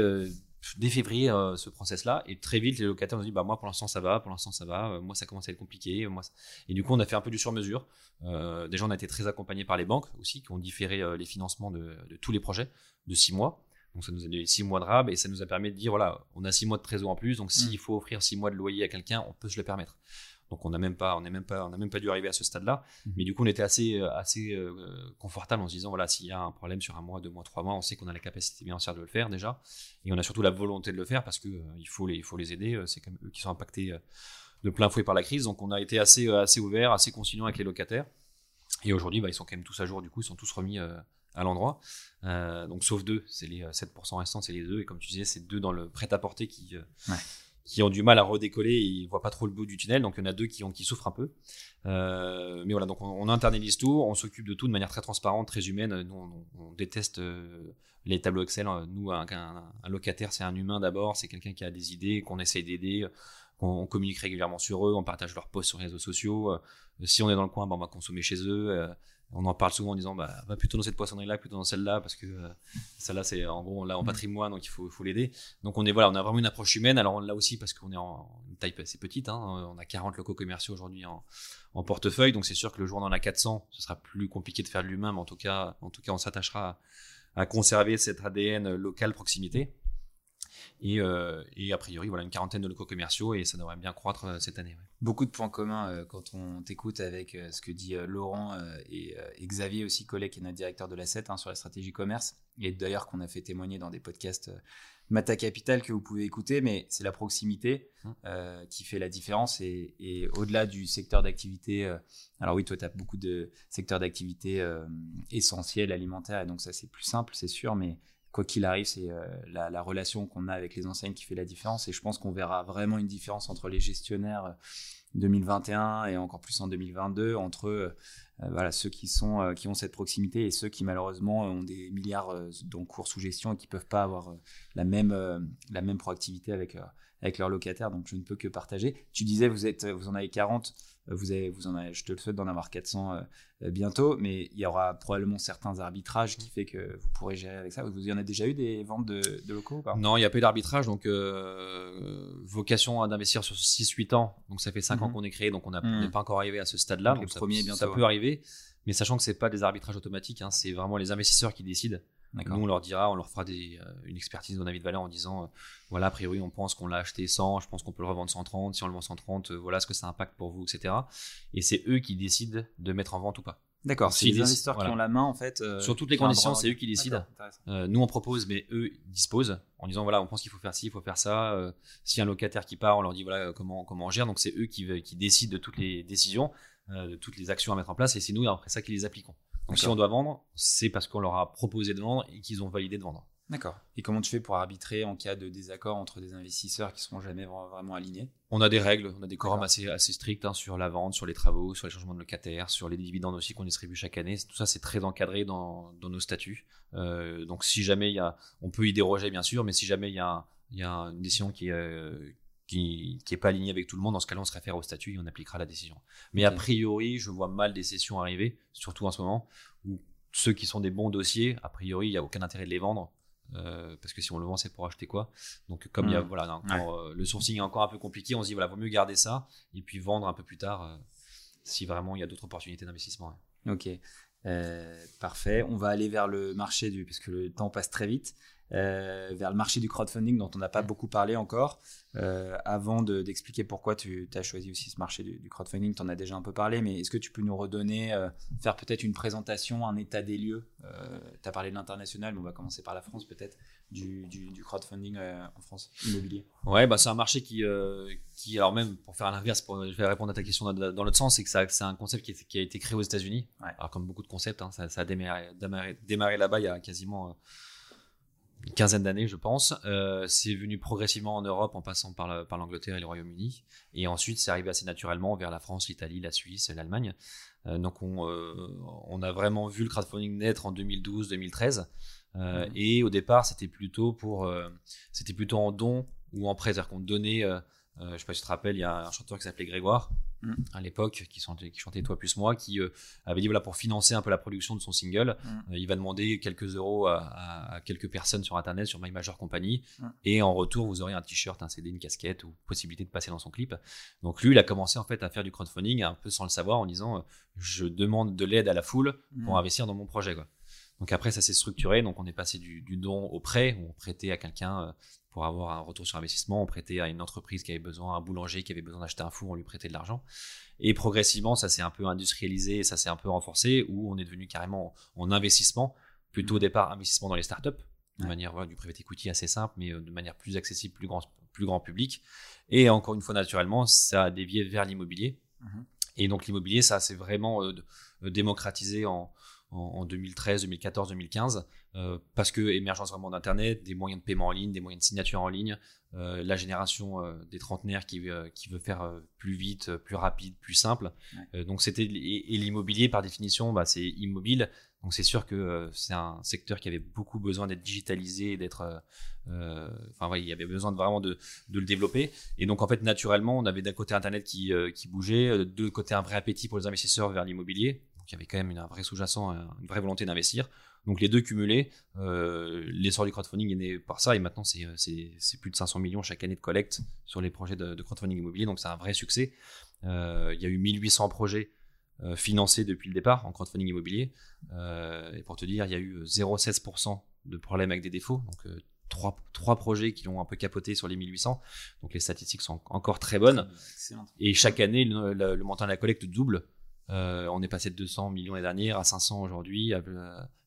dès février, euh, ce process-là. Et très vite, les locataires nous ont dit bah, moi, pour l'instant, ça va, pour l'instant, ça va. Euh, moi, ça commence à être compliqué. Moi, ça- Et du coup, on a fait un peu du sur-mesure. Euh, déjà, on a été très accompagnés par les banques aussi, qui ont différé euh, les financements de, de tous les projets de six mois. Donc, ça nous a donné six mois de rab et ça nous a permis de dire voilà, on a six mois de trésor en plus. Donc, s'il Mm. faut offrir six mois de loyer à quelqu'un, on peut se le permettre. Donc, on n'a même pas, on n'est même pas, on n'a même pas dû arriver à ce stade-là. Mhm. Mais du coup, on était assez, euh, assez euh, confortable en se disant voilà, s'il y a un problème sur un mois, deux mois, trois mois, on sait qu'on a la capacité financière de le faire déjà, et on a surtout la volonté de le faire parce que euh, il faut les, il faut les aider. C'est comme eux qui sont impactés de plein fouet par la crise. Donc, on a été assez, assez ouvert, assez conciliant avec les locataires. Et aujourd'hui, bah, ils sont quand même tous à jour, du coup, ils sont tous remis à l'endroit. Euh, donc, sauf deux, c'est les euh, 7% restants, c'est les deux. Et comme tu disais, c'est deux dans le prêt-à-porter qui, euh, Ouais. Qui ont du mal à redécoller et ils voient pas trop le bout du tunnel. Donc, il y en a deux qui, ont, qui souffrent un peu. Euh, mais voilà, donc on, on internalise tout, on s'occupe de tout de manière très transparente, très humaine. Nous, on, on déteste euh, les tableaux Excel. Nous, un, locataire, c'est un humain d'abord, c'est quelqu'un qui a des idées, qu'on essaye d'aider. On, on communique régulièrement sur eux, on partage leurs posts sur les réseaux sociaux. Euh, si on est dans le coin, bah, on va consommer chez eux. On en parle souvent en disant bah, va plutôt dans cette poissonnerie-là, plutôt dans celle-là, parce que euh, celle-là, c'est en gros, là en Mm. patrimoine, donc il faut, faut l'aider. Donc on est voilà, on a vraiment une approche humaine. Alors là aussi, parce qu'on est en une taille assez petite, hein, on a 40 locaux commerciaux aujourd'hui en, en portefeuille, donc c'est sûr que le jour où on en a 400, ce sera plus compliqué de faire de l'humain, mais en tout cas, en tout cas on s'attachera à, à conserver cet ADN local proximité. Et, euh, et a priori, voilà, une quarantaine de locaux commerciaux et ça devrait bien croître euh, cette année. ouais. Beaucoup de points communs quand on t'écoute avec ce que dit Laurent et, Xavier aussi, collègue qui est notre directeur de l'asset hein, sur la stratégie commerce, et d'ailleurs qu'on a fait témoigner dans des podcasts Mata Capital que vous pouvez écouter, mais c'est la proximité hum. euh, qui fait la différence. Et, au-delà du secteur d'activité, euh, alors oui, toi, tu as beaucoup de secteurs d'activité euh, essentiels, alimentaires, et donc ça, c'est plus simple, c'est sûr, mais quoi qu'il arrive, c'est la, relation qu'on a avec les enseignes qui fait la différence. Et je pense qu'on verra vraiment une différence entre les gestionnaires 2021 et encore plus en 2022 entre euh, ceux qui, sont, euh, qui ont cette proximité et ceux qui malheureusement ont des milliards euh, cours sous gestion et qui ne peuvent pas avoir la, même, la même proactivité avec, avec leurs locataires. Donc je ne peux que partager. Tu disais, vous, êtes, vous en avez 40 vous avez, vous en avez, je te le souhaite d'en avoir 400 euh, bientôt, mais il y aura probablement certains arbitrages qui fait que vous pourrez gérer avec ça. Vous y en a déjà eu des ventes de, locaux ou pas? Non, il n'y a pas eu d'arbitrage, donc euh, vocation d'investir sur 6-8 ans. Donc ça fait 5 ans mhm. qu'on est créé, donc on n'est mhm. pas encore arrivé à ce stade-là. Donc, ça, ça peut arriver, mais sachant que c'est pas des arbitrages automatiques, hein, c'est vraiment les investisseurs qui décident. Nous, on leur dira, on leur fera des, euh, une expertise de avis de valeur en disant, euh, voilà, a priori, on pense qu'on l'a acheté 100, je pense qu'on peut le revendre 130, si on le vend 130, euh, voilà ce que ça impacte pour vous, etc. Et c'est eux qui décident de mettre en vente ou pas. D'accord, c'est les investisseurs qui ont la main en fait. Sur toutes les conditions, c'est eux qui décident. nous, on propose, mais eux disposent en disant voilà, on pense qu'il faut faire ci, il faut faire ça. si un locataire qui part, on leur dit voilà comment comment on gère. Donc c'est eux qui, qui décident de toutes les décisions, de toutes les actions à mettre en place, et c'est nous après ça qui les appliquons. Donc si on doit vendre, c'est parce qu'on leur a proposé de vendre et qu'ils ont validé de vendre. D'accord. Et comment tu fais pour arbitrer en cas de désaccord entre des investisseurs qui ne seront jamais vraiment alignés? On a des règles, on a des quorums assez, assez stricts hein, sur la vente, sur les travaux, sur les changements de locataires, sur les dividendes aussi qu'on distribue chaque année. Tout ça, c'est très encadré dans, dans nos statuts. Euh, donc si jamais il y a, on peut y déroger bien sûr, mais si jamais il y a, il y a une décision qui est, euh, qui n'est pas aligné avec tout le monde, dans ce cas-là, on se réfère au statut et on appliquera la décision. Mais a priori, je vois mal des sessions arriver, surtout en ce moment, où ceux qui sont des bons dossiers, a priori, il n'y a aucun intérêt de les vendre. Euh, parce que si on le vend, c'est pour acheter quoi Donc, comme il y a, hmm. voilà, euh, le sourcing est encore un peu compliqué, on se dit, voilà, vaut mieux garder ça et puis vendre un peu plus tard euh, si vraiment il y a d'autres opportunités d'investissement. Ok, parfait. On va aller vers le marché du, parce que le temps passe très vite. Euh, vers le marché du crowdfunding dont on n'a pas beaucoup parlé encore. Euh, avant d'expliquer pourquoi tu as choisi aussi ce marché du, crowdfunding, tu en as déjà un peu parlé, mais est-ce que tu peux nous redonner, euh, faire peut-être une présentation, un état des lieux Tu as parlé de l'international, mais on va commencer par la France peut-être, du, du, crowdfunding en France, immobilier. Ouais, bah, c'est un marché qui, qui, alors même pour faire l'inverse, pour je vais répondre à ta question dans, l'autre sens, c'est que c'est un concept qui, qui, a été créé aux États-Unis. Alors, comme beaucoup de concepts, hein, ça, a démarré, démarré là-bas il y a quasiment une quinzaine d'années, je pense. Euh, c'est venu progressivement en Europe en passant par, par l'Angleterre et le Royaume-Uni. Et ensuite, c'est arrivé assez naturellement vers la France, l'Italie, la Suisse et l'Allemagne. Euh, donc, on, euh, on, a vraiment vu le crowdfunding naître en 2012-2013. Mmh. Et au départ, c'était plutôt pour, c'était plutôt en don ou en prêt, c'est-à-dire qu'on donnait euh, je sais pas si tu te rappelles, il y a un chanteur qui s'appelait Grégoire mm. à l'époque qui chantait, qui chantait Toi plus moi, qui euh, avait dit voilà pour financer un peu la production de son single, mm. euh, il va demander quelques euros à, quelques personnes sur internet, sur My Major Company, mm. et en retour vous aurez un t-shirt, un CD, une casquette ou possibilité de passer dans son clip. Donc lui, il a commencé en fait à faire du crowdfunding un peu sans le savoir en disant je demande de l'aide à la foule pour investir dans mon projet. Quoi. Donc après, ça s'est structuré. Donc on est passé du, du don au prêt, où on prêtait à quelqu'un pour avoir un retour sur investissement. On prêtait à une entreprise qui avait besoin, un boulanger qui avait besoin d'acheter un four, on lui prêtait de l'argent. Et progressivement, ça s'est un peu industrialisé, ça s'est un peu renforcé, où on est devenu carrément en investissement, plutôt au départ investissement dans les startups, de manière voilà, du private equity assez simple, mais euh, de manière plus accessible, plus grand, plus grand public. Et encore une fois, naturellement, ça a dévié vers l'immobilier. Mhm. Et donc l'immobilier, ça s'est vraiment euh, démocratisé en, en, 2013, 2014, 2015, parce que émergence vraiment d'Internet, des moyens de paiement en ligne, des moyens de signature en ligne, euh, la génération euh, des trentenaires qui, euh, qui veut faire plus vite, plus rapide, plus simple. donc c'était et, l'immobilier par définition, bah, c'est immobile. Donc c'est sûr que c'est un secteur qui avait beaucoup besoin d'être digitalisé, d'être, enfin il y avait besoin de vraiment de, de, le développer. Et donc en fait naturellement, on avait d'un côté Internet qui, qui bougeait, de l'autre côté un vrai appétit pour les investisseurs vers l'immobilier. Donc il y avait quand même une, un vrai sous-jacent, une vraie volonté d'investir. Donc les deux cumulés, euh, l'essor du crowdfunding est né par ça et maintenant c'est plus de 500 millions chaque année de collecte sur les projets de, crowdfunding immobilier, donc c'est un vrai succès. Euh, il y a eu 1800 projets euh, financés depuis le départ en crowdfunding immobilier. et pour te dire, il y a eu 0,16% de problèmes avec des défauts. Donc trois, trois projets qui ont un peu capoté sur les 1800. Donc les statistiques sont encore très bonnes. Excellent. Et chaque année, le, le- le montant de la collecte double. Euh, on est passé de 200 millions l'année dernière à 500 aujourd'hui. euh,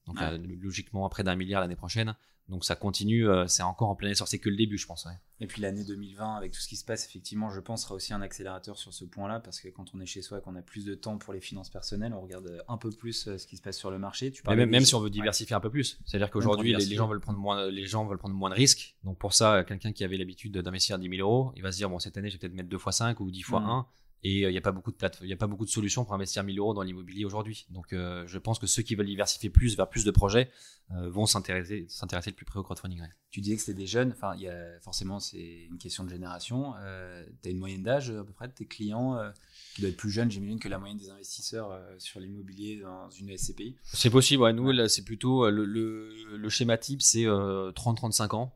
donc Ouais. euh, logiquement à près d'un milliard l'année prochaine. Donc ça continue. euh, c'est encore en plein essor. C'est que le début, je pense. ouais. Et puis l'année 2020, avec tout ce qui se passe, effectivement, je pense, sera aussi un accélérateur sur ce point-là, parce que quand on est chez soi et qu'on a plus de temps pour les finances personnelles, on regarde un peu plus ce qui se passe sur le marché. Tu même, si on veut Ouais. diversifier un peu plus. C'est-à-dire qu'aujourd'hui, les, gens veulent prendre moins, les gens veulent prendre moins de risques. Donc pour ça, quelqu'un qui avait l'habitude d'investir 10 000 euros, il va se dire bon cette année, je vais peut-être mettre 2 fois 5 ou 10 fois Mhm. 1. Et euh, il n'y a pas beaucoup de plate- il y a pas beaucoup de solutions pour investir 1000 euros dans l'immobilier aujourd'hui. Donc euh, je pense que ceux qui veulent diversifier plus vers plus de projets euh, vont s'intéresser s'intéresser de plus près au crowdfunding. ouais. Tu disais que c'était des jeunes, enfin, il y a, forcément, c'est une question de génération. tu as une moyenne d'âge à peu près de tes clients euh, qui doit être plus jeune, j'imagine, que la moyenne des investisseurs euh, sur l'immobilier dans une SCPI. C'est possible, ouais. Nous, Ouais. là, c'est plutôt le, le, le schéma type, c'est euh, 30-35 ans.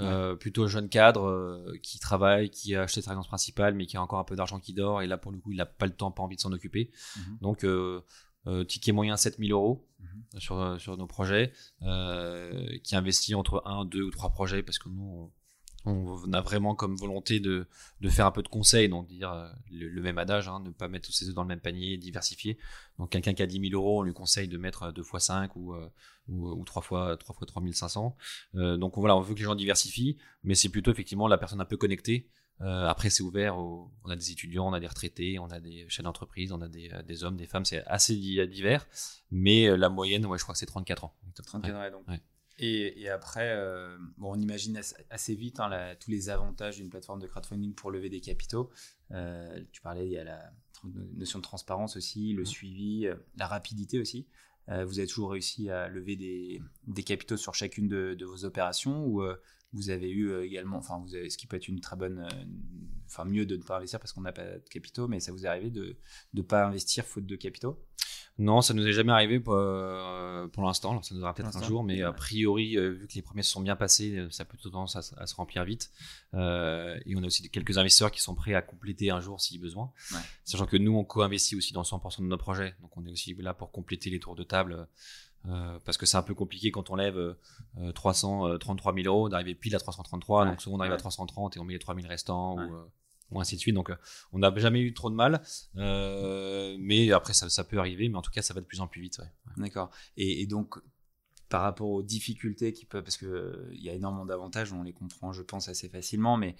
Euh, plutôt jeune cadre euh, qui travaille, qui a acheté sa résidence principale, mais qui a encore un peu d'argent qui dort. Et là, pour le coup, il n'a pas le temps, pas envie de s'en occuper. Mhm. Donc, euh, euh, ticket moyen 7000 euros Mhm. sur, sur nos projets, euh, qui investit entre 1, 2 ou 3 projets, parce que nous, on, a vraiment comme volonté de, de faire un peu de conseil, donc dire euh, le, le même adage, hein, ne pas mettre tous ses œufs dans le même panier, diversifier. Donc quelqu'un qui a 10 000 euros, on lui conseille de mettre 2 fois 5 ou, euh, ou, ou 3 fois 3 fois 3500. Euh, donc voilà, on veut que les gens diversifient, mais c'est plutôt effectivement la personne un peu connectée. Euh, après, c'est ouvert. aux- on a des étudiants, on a des retraités, on a des chefs d'entreprise, on a des, euh, des hommes, des femmes. C'est assez di- divers. Mais euh, la moyenne, ouais, je crois que c'est 34 ans. 34 ans, donc. Ouais. Et, et après, euh, bon, on imagine assez, assez vite hein, la- tous les avantages d'une plateforme de crowdfunding pour lever des capitaux. Euh, tu parlais, il y a la notion de transparence aussi, le Mhm. suivi, euh, la rapidité aussi. Vous avez toujours réussi à lever des, des capitaux sur chacune de, de vos opérations ou vous avez eu également, enfin, vous avez, ce qui peut être une très bonne, enfin, mieux de ne pas investir parce qu'on n'a pas de capitaux, mais ça vous est arrivé de ne pas investir faute de capitaux? Non, ça nous est jamais arrivé pour, euh, pour l'instant. Ça nous arrivera peut-être un jour, mais a priori, euh, vu que les premiers se sont bien passés, euh, ça peut plutôt tendance à, se- à se remplir vite. Euh, et on a aussi quelques investisseurs qui sont prêts à compléter un jour si besoin. Ouais. Sachant que nous, on co-investit aussi dans 100% de nos projets. Donc, on est aussi là pour compléter les tours de table. euh, parce que c'est un peu compliqué quand on lève euh, 333 000 euros d'arriver pile à 333. Ouais. Donc, souvent, on arrive Ouais. à 330 et on met les 3 000 restants. Ouais. Ou, euh, ou ainsi de suite. Donc, euh, on n'a jamais eu trop de mal. Euh, mais après, ça, ça peut arriver. Mais en tout cas, ça va de plus en plus vite. D'accord. Et, donc, par rapport aux difficultés qui peuvent, parce que euh, y a énormément d'avantages, on les comprend, je pense, assez facilement, mais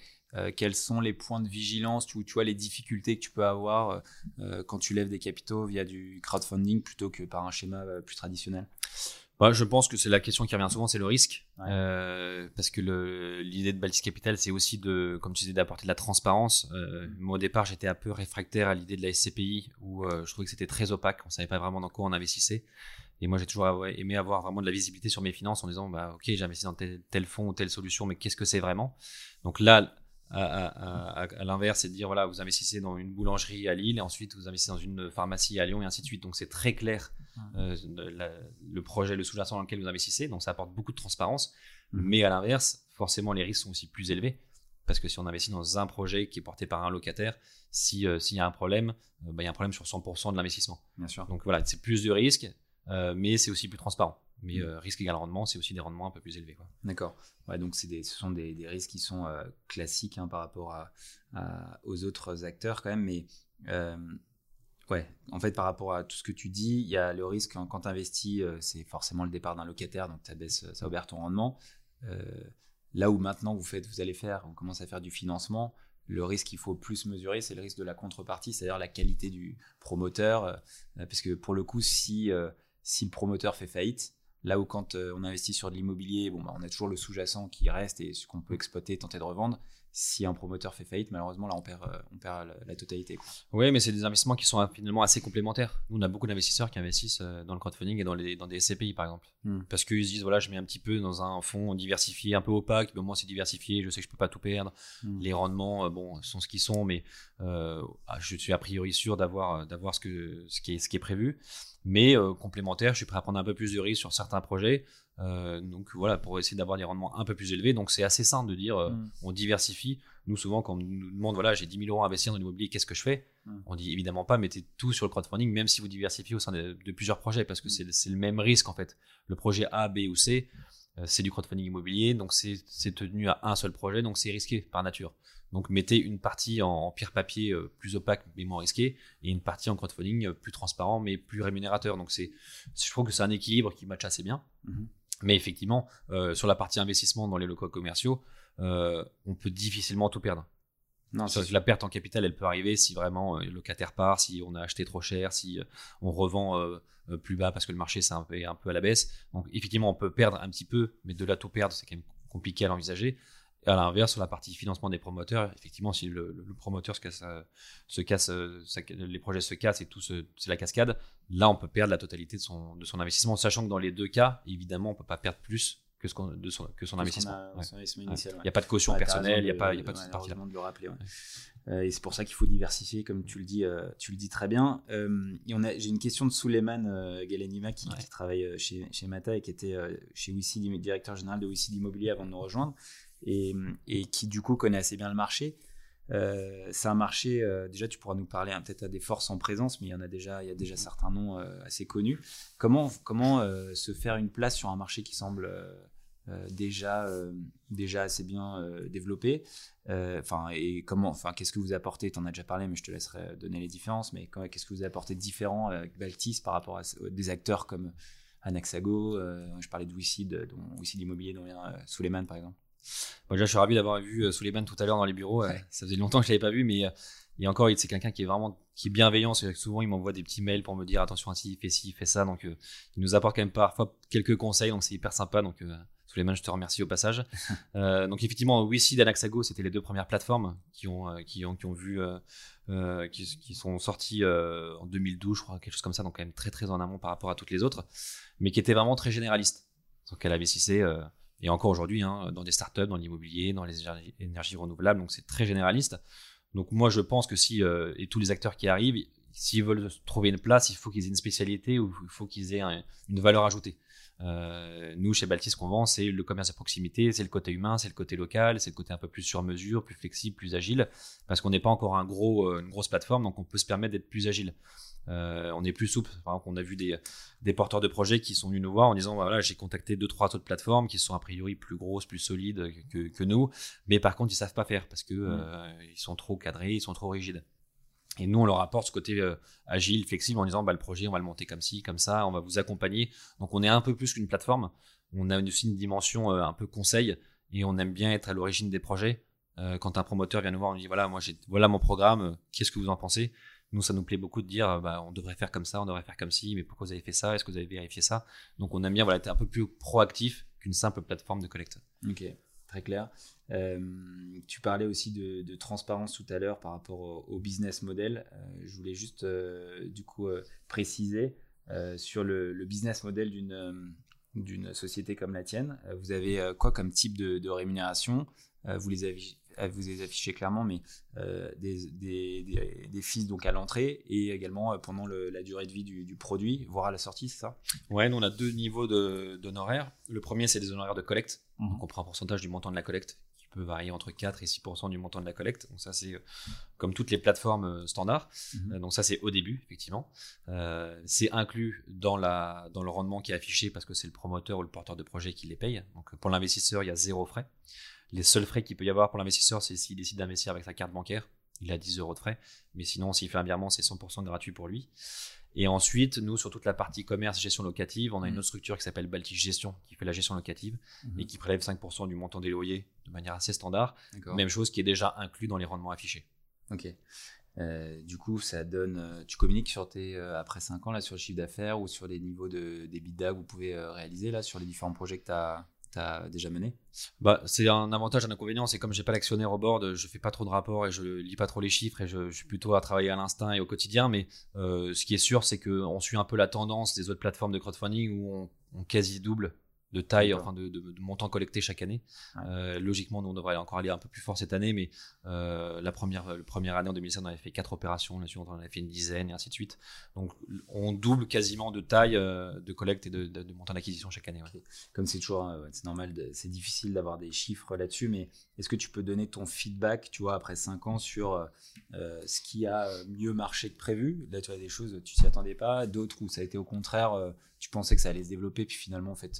quels sont les points de vigilance, tu, tu vois, les difficultés que tu peux avoir quand tu lèves des capitaux via du crowdfunding plutôt que par un schéma plus traditionnel? Bah, je pense que c'est la question qui revient souvent, c'est le risque. Ouais. Euh, parce que l'idée de Baltic Capital, c'est aussi de, comme tu disais, d'apporter de la transparence. Euh, moi, au départ, j'étais un peu réfractaire à l'idée de la SCPI, où euh, je trouvais que c'était très opaque, on savait pas vraiment dans quoi on investissait. Et moi, j'ai toujours aimé avoir vraiment de la visibilité sur mes finances en disant, bah, ok, j'ai investi dans tel, tel fonds ou telle solution, mais qu'est-ce que c'est vraiment? Donc là, à, à- à- à l'inverse, c'est de dire, voilà, vous investissez dans une boulangerie à Lille, et ensuite vous investissez dans une pharmacie à Lyon, et ainsi de suite. Donc c'est très clair euh, la- le projet, le sous-jacent dans lequel vous investissez. Donc ça apporte beaucoup de transparence. Mhm. Mais à l'inverse, forcément, les risques sont aussi plus élevés. Parce que si on investit dans un projet qui est porté par un locataire, si, euh, s'il y a un problème, euh, bah, il y a un problème sur 100% de l'investissement. Bien sûr. Donc voilà, c'est plus de risques, mais c'est aussi plus transparent. Mais Mhm. euh, risque égal rendement, c'est aussi des rendements un peu plus élevés. D'accord. Ouais, donc des, ce sont des, des risques qui sont euh, classiques hein, par rapport à, à- aux autres acteurs quand même, mais euh, ouais, en fait par rapport à tout ce que tu dis, il y a le risque hein, quand tu investis, c'est forcément le départ d'un locataire, donc ça baisse, ça obère ton rendement. Là où maintenant vous faites, vous allez faire, on commence à faire du financement. Le risque qu'il faut plus mesurer, c'est le risque de la contrepartie, c'est-à-dire la qualité du promoteur, euh, parce que pour le coup, si euh, si le promoteur fait faillite, Là où quand euh, on investit sur de l'immobilier, bon, bah, on a toujours le sous-jacent qui reste et ce qu'on peut exploiter, tenter de revendre. Si un promoteur fait faillite, malheureusement, là, on perd, euh, on perd la, la totalité. Oui, mais c'est des investissements qui sont finalement assez complémentaires. Nous, on a beaucoup d'investisseurs qui investissent euh, dans le crowdfunding et dans, les, dans des SCPI, par exemple. Hmm. Parce qu'ils se disent, voilà, je mets un petit peu dans un fonds diversifié, un peu opaque, mais au moins c'est diversifié, je sais que je peux pas tout perdre. Mm. Les rendements, bon, sont ce qu'ils sont, mais euh, ah, je suis a priori sûr d'avoir d'avoir ce, que, ce, qui est, ce qui est prévu. Mais euh, complémentaire, je suis prêt à prendre un peu plus de risques sur certains projets. Euh, donc voilà, pour essayer d'avoir des rendements un peu plus élevés. Donc c'est assez simple de dire, euh, Mm. on diversifie. Nous, souvent, quand on nous demande, voilà, j'ai 10 000 euros à investir dans l'immobilier, qu'est-ce que je fais? Mm. On dit évidemment pas, mettez tout sur le crowdfunding, même si vous diversifiez au sein de, de plusieurs projets, parce que Mm. c'est c'est le même risque en fait. Le projet A, B ou C, c'est du crowdfunding immobilier, donc c'est tenu à un seul projet, donc c'est risqué par nature. Donc mettez une partie en, pierre papier plus opaque mais moins risqué, et une partie en crowdfunding plus transparent mais plus rémunérateur. Donc c'est, je trouve que c'est un équilibre qui match assez bien. Mhm. Mais effectivement, sur la partie investissement dans les locaux commerciaux, on peut difficilement tout perdre. Non, la perte en capital, elle peut arriver si vraiment euh, le locataire part, si on a acheté trop cher, si euh, on revend euh, plus bas parce que le marché c'est un peu, un peu à la baisse. Donc effectivement, on peut perdre un petit peu, mais de là tout perdre, c'est quand même compliqué à l'envisager. Et à l'inverse, sur la partie financement des promoteurs, effectivement, si le, promoteur se casse, se casse les projets se cassent et tout c'est la cascade, là on peut perdre la totalité de son, de son investissement, sachant que dans les deux cas, évidemment, on peut pas perdre plus que, ce de son, que son investissement. Il n'y a pas de caution personnelle, il n'y a, pas, y a pas de cette partie-là. de le rappeler. Euh, et c'est pour ça qu'il faut diversifier, comme tu le dis, euh, tu le dis très bien. Euh, J'ai une question de Souleymane euh, Galenima qui, qui, travaille chez, chez Mata et qui était chez Wissy, directeur général de Wissy Immobilier avant de nous rejoindre, et, et, qui du coup connaît assez bien le marché. Euh, c'est un marché, euh, déjà tu pourras nous parler hein, peut-être à des forces en présence, mais il y en a déjà, il y a déjà certains noms euh, assez connus. Comment, comment se faire une place sur un marché qui semble déjà, déjà assez bien développé? Enfin, et comment, enfin, qu'est-ce que vous apportez? Tu en as déjà parlé, mais je te laisserai donner les différences. Mais qu'est-ce que vous apportez de différent avec Baltis par rapport à des acteurs comme Anaxago Je parlais de Wisside, dont Immobilier, dont vient Suleiman par exemple. Bon, déjà, je suis ravi d'avoir vu euh, Souleymane tout à l'heure dans les bureaux. Ça faisait longtemps que je l'avais pas vu, mais y a encore, c'est quelqu'un qui est vraiment qui est bienveillant. C'est souvent, il m'envoie des petits mails pour me dire attention, si il fait ci, il fait ça. Donc, euh, il nous apporte quand même parfois quelques conseils. Donc, c'est hyper sympa. Donc, euh, je te remercie au passage. donc, effectivement, Wissi Anaxago, c'était les deux premières plateformes qui ont, qui ont, qui ont vu, qui, qui, sont sorties en 2012, je crois, quelque chose comme ça. Donc, quand même très, très en amont par rapport à toutes les autres, mais qui étaient vraiment très généralistes. Donc, elle investissait et encore aujourd'hui, hein, dans des startups, dans l'immobilier, dans les énergies renouvelables, donc c'est très généraliste. Donc moi, je pense que si, euh, et tous les acteurs qui arrivent, s'ils veulent trouver une place, il faut qu'ils aient une spécialité ou il faut qu'ils aient une valeur ajoutée. Euh, nous, chez Baltis, ce qu'on vend, c'est le commerce à proximité, c'est le côté humain, c'est le côté local, c'est le côté un peu plus sur mesure, plus flexible, plus agile, parce qu'on n'est pas encore un gros, euh, une grosse plateforme, donc on peut se permettre d'être plus agile. Euh, on est plus souple. Par exemple, on a vu des, des, porteurs de projets qui sont venus nous voir en disant voilà, j'ai contacté deux trois autres plateformes qui sont a priori plus grosses, plus solides que, que nous, mais par contre ils savent pas faire parce que mmh. euh, ils sont trop cadrés, ils sont trop rigides. Et nous, on leur apporte ce côté euh, agile, flexible, en disant bah, le projet, on va le monter comme ci, comme ça, on va vous accompagner. Donc, on est un peu plus qu'une plateforme. On a aussi une dimension un peu conseil et on aime bien être à l'origine des projets. quand un promoteur vient nous voir, on dit voilà, moi, voilà mon programme, qu'est-ce que vous en pensez? Nous, ça nous plaît beaucoup de dire, euh, bah, on devrait faire comme ça, on devrait faire comme ci, mais pourquoi vous avez fait ça? Est-ce que vous avez vérifié ça? Donc, on aime bien voilà, être un peu plus proactif qu'une simple plateforme de collecte. Ok, très clair. Euh, tu parlais aussi de, transparence tout à l'heure par rapport au, business model. Euh, je voulais juste, du coup, préciser sur le, business model d'une d'une société comme la tienne. Vous avez quoi comme type de, de rémunération? Vous les avez vous les affichez clairement, mais euh, des, des, des, fees donc à l'entrée et également euh, pendant la durée de vie du, produit, voire à la sortie, c'est ça? Ouais, nous on a deux niveaux d'honoraires. Le premier, c'est des honoraires de collecte. Donc on prend un pourcentage du montant de la collecte qui peut varier entre 4 et 6% du montant de la collecte. Donc ça, c'est euh, comme toutes les plateformes standards. Mhm. donc ça, c'est au début, effectivement. c'est inclus dans, la, dans le rendement qui est affiché parce que c'est le promoteur ou le porteur de projet qui les paye. Donc pour l'investisseur, il y a zéro frais. Les seuls frais qu'il peut y avoir pour l'investisseur, c'est s'il décide d'investir avec sa carte bancaire. Il a 10 euros de frais. Mais sinon, s'il fait un virement, c'est 100% gratuit pour lui. Et ensuite, nous, sur toute la partie commerce, gestion locative, on a une mmh. autre structure qui s'appelle Baltic Gestion, qui fait la gestion locative mmh. et qui prélève 5% du montant des loyers de manière assez standard. Même chose qui est déjà inclus dans les rendements affichés. Ok. Euh, du coup, ça donne. Euh, tu communiques sur tes euh, après 5 ans là sur le chiffre d'affaires ou sur les niveaux de des que vous pouvez réaliser là sur les différents projets que tu as tu déjà mené bah, C'est un avantage, un inconvénient. C'est comme j'ai pas l'actionnaire au board, je fais pas trop de rapports et je lis pas trop les chiffres et je, suis plutôt à travailler à l'instinct et au quotidien. Mais euh, ce qui est sûr, c'est qu'on suit un peu la tendance des autres plateformes de crowdfunding où on quasi double de taille, enfin de, de, montant collecté chaque année. Euh, logiquement, nous, on devrait encore aller un peu plus fort cette année, mais euh, la, première, première année, en 2016, on avait fait quatre opérations, la suivante, on en avait fait une dizaine, et ainsi de suite. Donc, on double quasiment de taille euh, de collecte et de, montant d'acquisition chaque année. Comme c'est toujours, c'est normal, c'est difficile d'avoir des chiffres là-dessus, mais est-ce que tu peux donner ton feedback, tu vois, après cinq ans, sur ce qui a mieux marché que prévu? Là, tu as des choses, tu t'y attendais pas, d'autres où ça a été au contraire, tu pensais que ça allait se développer, puis finalement, en fait,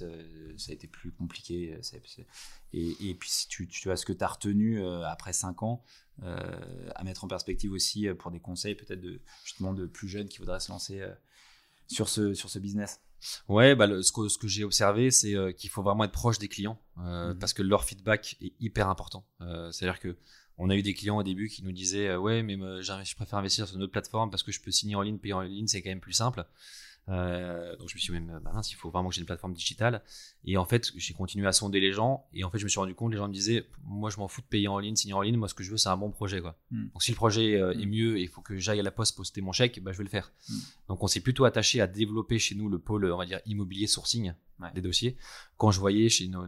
ça a été plus compliqué. Et, puis, si tu, tu as ce que tu as retenu après 5 ans, à mettre en perspective aussi pour des conseils peut-être de, justement de plus jeunes qui voudraient se lancer sur, ce, sur ce business? Ouais, bah, ce que, ce que j'ai observé, c'est qu'il faut vraiment être proche des clients mmh parce que leur feedback est hyper important. C'est-à-dire que on a eu des clients au début qui nous disaient ouais mais je préfère investir sur une autre plateforme parce que je peux signer en ligne payer en ligne c'est quand même plus simple euh, donc je me suis dit, bah mince, il faut vraiment que j'ai une plateforme digitale. Et en fait, j'ai continué à sonder les gens. Et en fait, je me suis rendu compte, les gens me disaient, moi, je m'en fous de payer en ligne, signer en ligne. Moi, ce que je veux, c'est un bon projet. Quoi. Hmm. Donc si le projet euh, est hmm. mieux et il faut que j'aille à la poste poster mon chèque, bah, je vais le faire. Hmm. Donc on s'est plutôt attaché à développer chez nous le pôle, on va dire, immobilier sourcing des dossiers. Quand je voyais chez nos,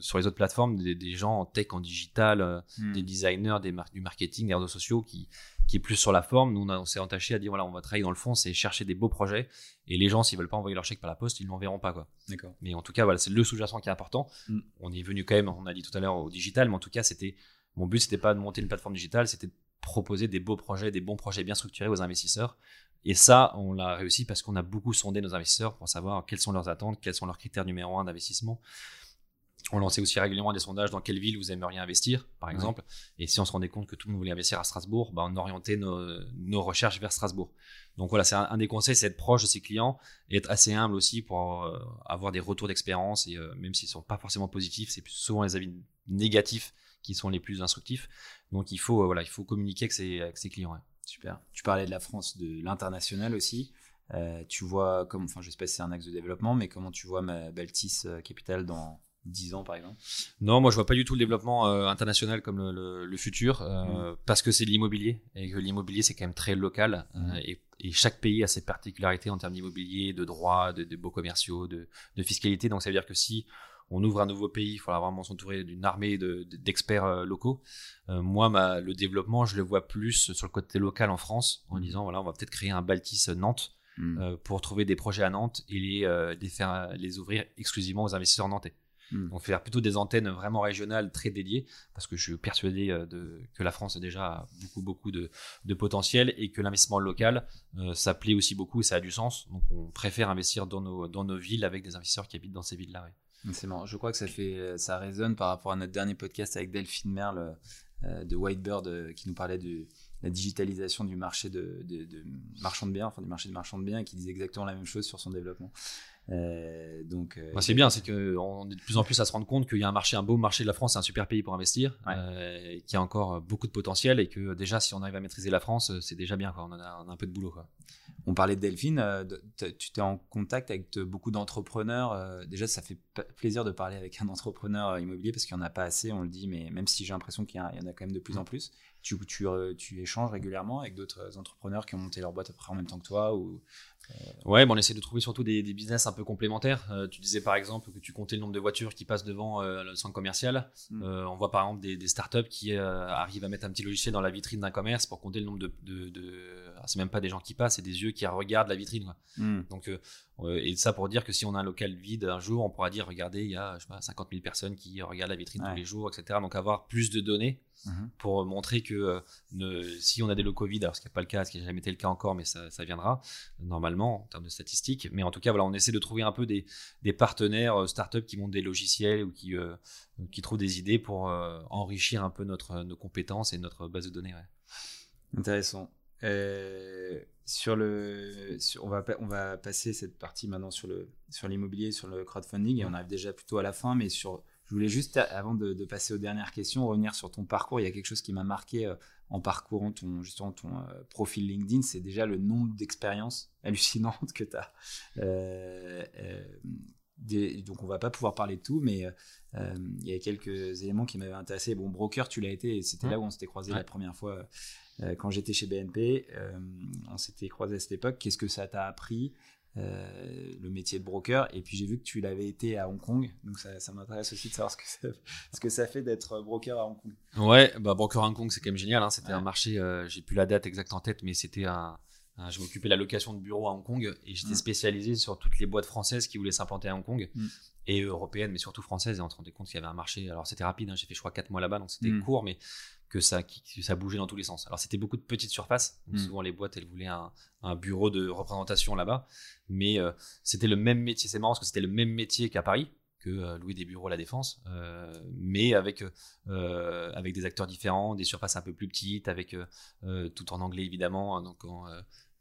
sur les autres plateformes des, gens en tech, en digital, euh, des designers, des du marketing, des réseaux sociaux qui qui est plus sur la forme. Nous, on, s'est entaché à dire voilà, on va travailler dans le fond, c'est chercher des beaux projets. Et les gens, s'ils veulent pas envoyer leur chèque par la poste, ils ne l'enverront pas. Quoi. D'accord. Mais en tout cas, voilà, c'est le sous-jacent qui est important. Mm. On est venu quand même, on a dit tout à l'heure, au digital, mais en tout cas, c'était mon but, c'était pas de monter une plateforme digitale, c'était de proposer des beaux projets, des bons projets bien structurés aux investisseurs. Et ça, on l'a réussi parce qu'on a beaucoup sondé nos investisseurs pour savoir quelles sont leurs attentes, quels sont leurs critères numéro un d'investissement on lançait aussi régulièrement des sondages dans quelle ville vous aimeriez investir, par exemple. Et si on se rendait compte que tout le monde voulait investir à Strasbourg, bah, on orientait nos, recherches vers Strasbourg. Donc voilà, c'est un, des conseils, c'est être proche de ses clients et être assez humble aussi pour euh, avoir des retours d'expérience. Et euh, même s'ils ne sont pas forcément positifs, c'est souvent les avis négatifs qui sont les plus instructifs. Donc il faut, euh, voilà, il faut communiquer avec ses, clients. Super. Tu parlais de la France, de l'international aussi. tu vois, comme, enfin, je sais pas si c'est un axe de développement, mais comment tu vois ma Baltis Capital dans 10 ans par exemple Non, moi je vois pas du tout le développement euh, international comme le, futur euh, mm. parce que c'est l'immobilier et que l'immobilier c'est quand même très local euh, mm. et, chaque pays a ses particularités en termes d'immobilier, de droits, de, beaux commerciaux, de, fiscalité. Donc ça veut dire que si on ouvre un nouveau pays, il faudra vraiment s'entourer d'une armée d'experts locaux. moi, ma, le développement, je le vois plus sur le côté local en France en mm. disant voilà, on va peut-être créer un Baltis Nantes. pour trouver des projets à Nantes et les, les, faire, les ouvrir exclusivement aux investisseurs nantais. Hmm. On fait faire plutôt des antennes vraiment régionales très dédiées, parce que je suis persuadé euh, de, que la France a déjà beaucoup, beaucoup de, potentiel et que l'investissement local, euh, ça plaît aussi beaucoup et ça a du sens. Donc on préfère investir dans nos, dans nos villes avec des investisseurs qui habitent dans ces villes-là. C'est marrant. Je crois que ça, fait, ça résonne par rapport à notre dernier podcast avec Delphine Merle euh, de Whitebird qui nous parlait de la digitalisation du marché de, de, de marchand de biens, enfin du marché de marchand de biens, et qui disait exactement la même chose sur son développement. Euh, donc, euh, c'est bien, c'est qu'on est de plus en plus à se rendre compte qu'il y a un marché, un beau marché de la France, c'est un super pays pour investir, euh, qui a encore beaucoup de potentiel et que déjà, si on arrive à maîtriser la France, c'est déjà bien. Quoi. On, a, un peu de boulot. Quoi. On parlait de Delphine, tu t'es en contact avec beaucoup d'entrepreneurs. déjà, ça fait plaisir de parler avec un entrepreneur immobilier parce qu'il n'y en a pas assez, on le dit, mais même si j'ai l'impression qu'il y, en a quand même de plus en plus. Tu, tu, tu échanges régulièrement avec d'autres entrepreneurs qui ont monté leur boîte après en même temps que toi ou Ouais, on essaie de trouver surtout des, business un peu complémentaires. Euh, tu disais par exemple que tu comptais le nombre de voitures qui passent devant euh, le centre commercial. Mm. Euh, on voit par exemple des, startups qui arrivent à mettre un petit logiciel dans la vitrine d'un commerce pour compter le nombre de. de, c'est même pas des gens qui passent, c'est des yeux qui regardent la vitrine. Mm. Donc, et ça pour dire que si on a un local vide un jour, on pourra dire regardez, il y a je sais pas, 50 000 personnes qui regardent la vitrine tous les jours, etc. Donc avoir plus de données Mhm. pour montrer que euh, ne, si on a des lots Covid, alors ce qui n'est pas le cas, ce qui n'a jamais été le cas encore, mais ça, viendra normalement en termes de statistiques. Mais en tout cas, voilà, on essaie de trouver un peu des, des partenaires euh, startups qui montent des logiciels ou qui, euh, qui trouvent des idées pour enrichir un peu notre, nos compétences et notre base de données. Intéressant. Sur le, on, va, on va passer cette partie maintenant sur, le, sur l'immobilier, sur le crowdfunding, et on arrive déjà plutôt à la fin, mais sur je voulais juste, avant de, passer aux dernières questions, revenir sur ton parcours. Il y a quelque chose qui m'a marqué euh, en parcourant ton, justement ton euh, profil LinkedIn, c'est déjà le nombre d'expériences hallucinantes que tu as. Euh, donc on va pas pouvoir parler de tout, mais il y a quelques éléments qui m'avaient intéressé. Bon, broker, tu l'as été, et c'était là où on s'était croisé la première fois quand j'étais chez BNP. on s'était croisé à cette époque. Qu'est-ce que ça t'a appris euh, le métier de broker? Et puis j'ai vu que tu l'avais été à Hong Kong, donc ça, m'intéresse aussi de savoir ce que ça, ce que ça fait d'être broker à Hong Kong. Ouais, bah broker à Hong Kong c'est quand même génial. Hein. C'était un marché, euh, j'ai plus la date exacte en tête, mais c'était un, je m'occupais de la location de bureaux à Hong Kong et j'étais mm. spécialisé sur toutes les boîtes françaises qui voulaient s'implanter à Hong Kong. Mm. Et européennes, mais surtout françaises, et on se rendait compte qu'il y avait un marché. Alors c'était rapide, hein. j'ai fait je crois 4 mois là-bas, donc c'était mm. court, mais que ça, ça bougeait dans tous les sens. Alors c'était beaucoup de petites surfaces, donc souvent les boîtes elles voulaient un, un bureau de représentation là-bas, mais euh, c'était le même métier. C'est marrant parce que c'était le même métier qu'à Paris. que louer des bureaux à la défense, mais avec avec des acteurs différents, des surfaces un peu plus petites, avec tout en anglais évidemment, hein, donc en,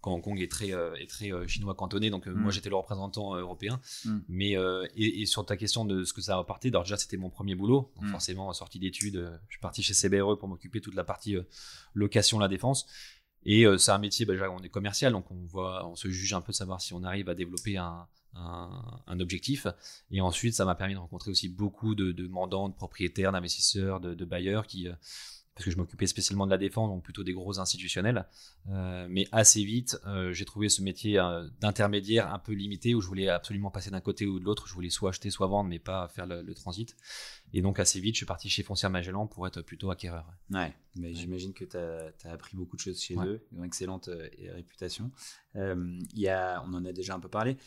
quand Hong Kong est très, est très chinois cantonné. Donc, moi, mm. j'étais le représentant européen. Mm. Mais, et, sur ta question de ce que ça a apporté, déjà, c'était mon premier boulot. Donc, mm. forcément, sortie d'études, je suis parti chez CBRE pour m'occuper toute la partie location, la défense. Et euh, c'est un métier, bah, déjà, on est commercial, donc on, voit, on se juge un peu de savoir si on arrive à développer un, un, objectif. Et ensuite, ça m'a permis de rencontrer aussi beaucoup de, de mandants, de propriétaires, d'investisseurs, de, de, bailleurs qui, euh, parce que je m'occupais spécialement de la défense, donc plutôt des gros institutionnels. Euh, mais assez vite, euh, j'ai trouvé ce métier euh, d'intermédiaire un peu limité où je voulais absolument passer d'un côté ou de l'autre. Je voulais soit acheter, soit vendre, mais pas faire le, transit. Et donc assez vite, je suis parti chez Foncière Magellan pour être plutôt acquéreur. Ouais, mais j'imagine que tu as, appris beaucoup de choses chez eux. Ils ont une excellente réputation. il y a, on en a déjà un peu parlé.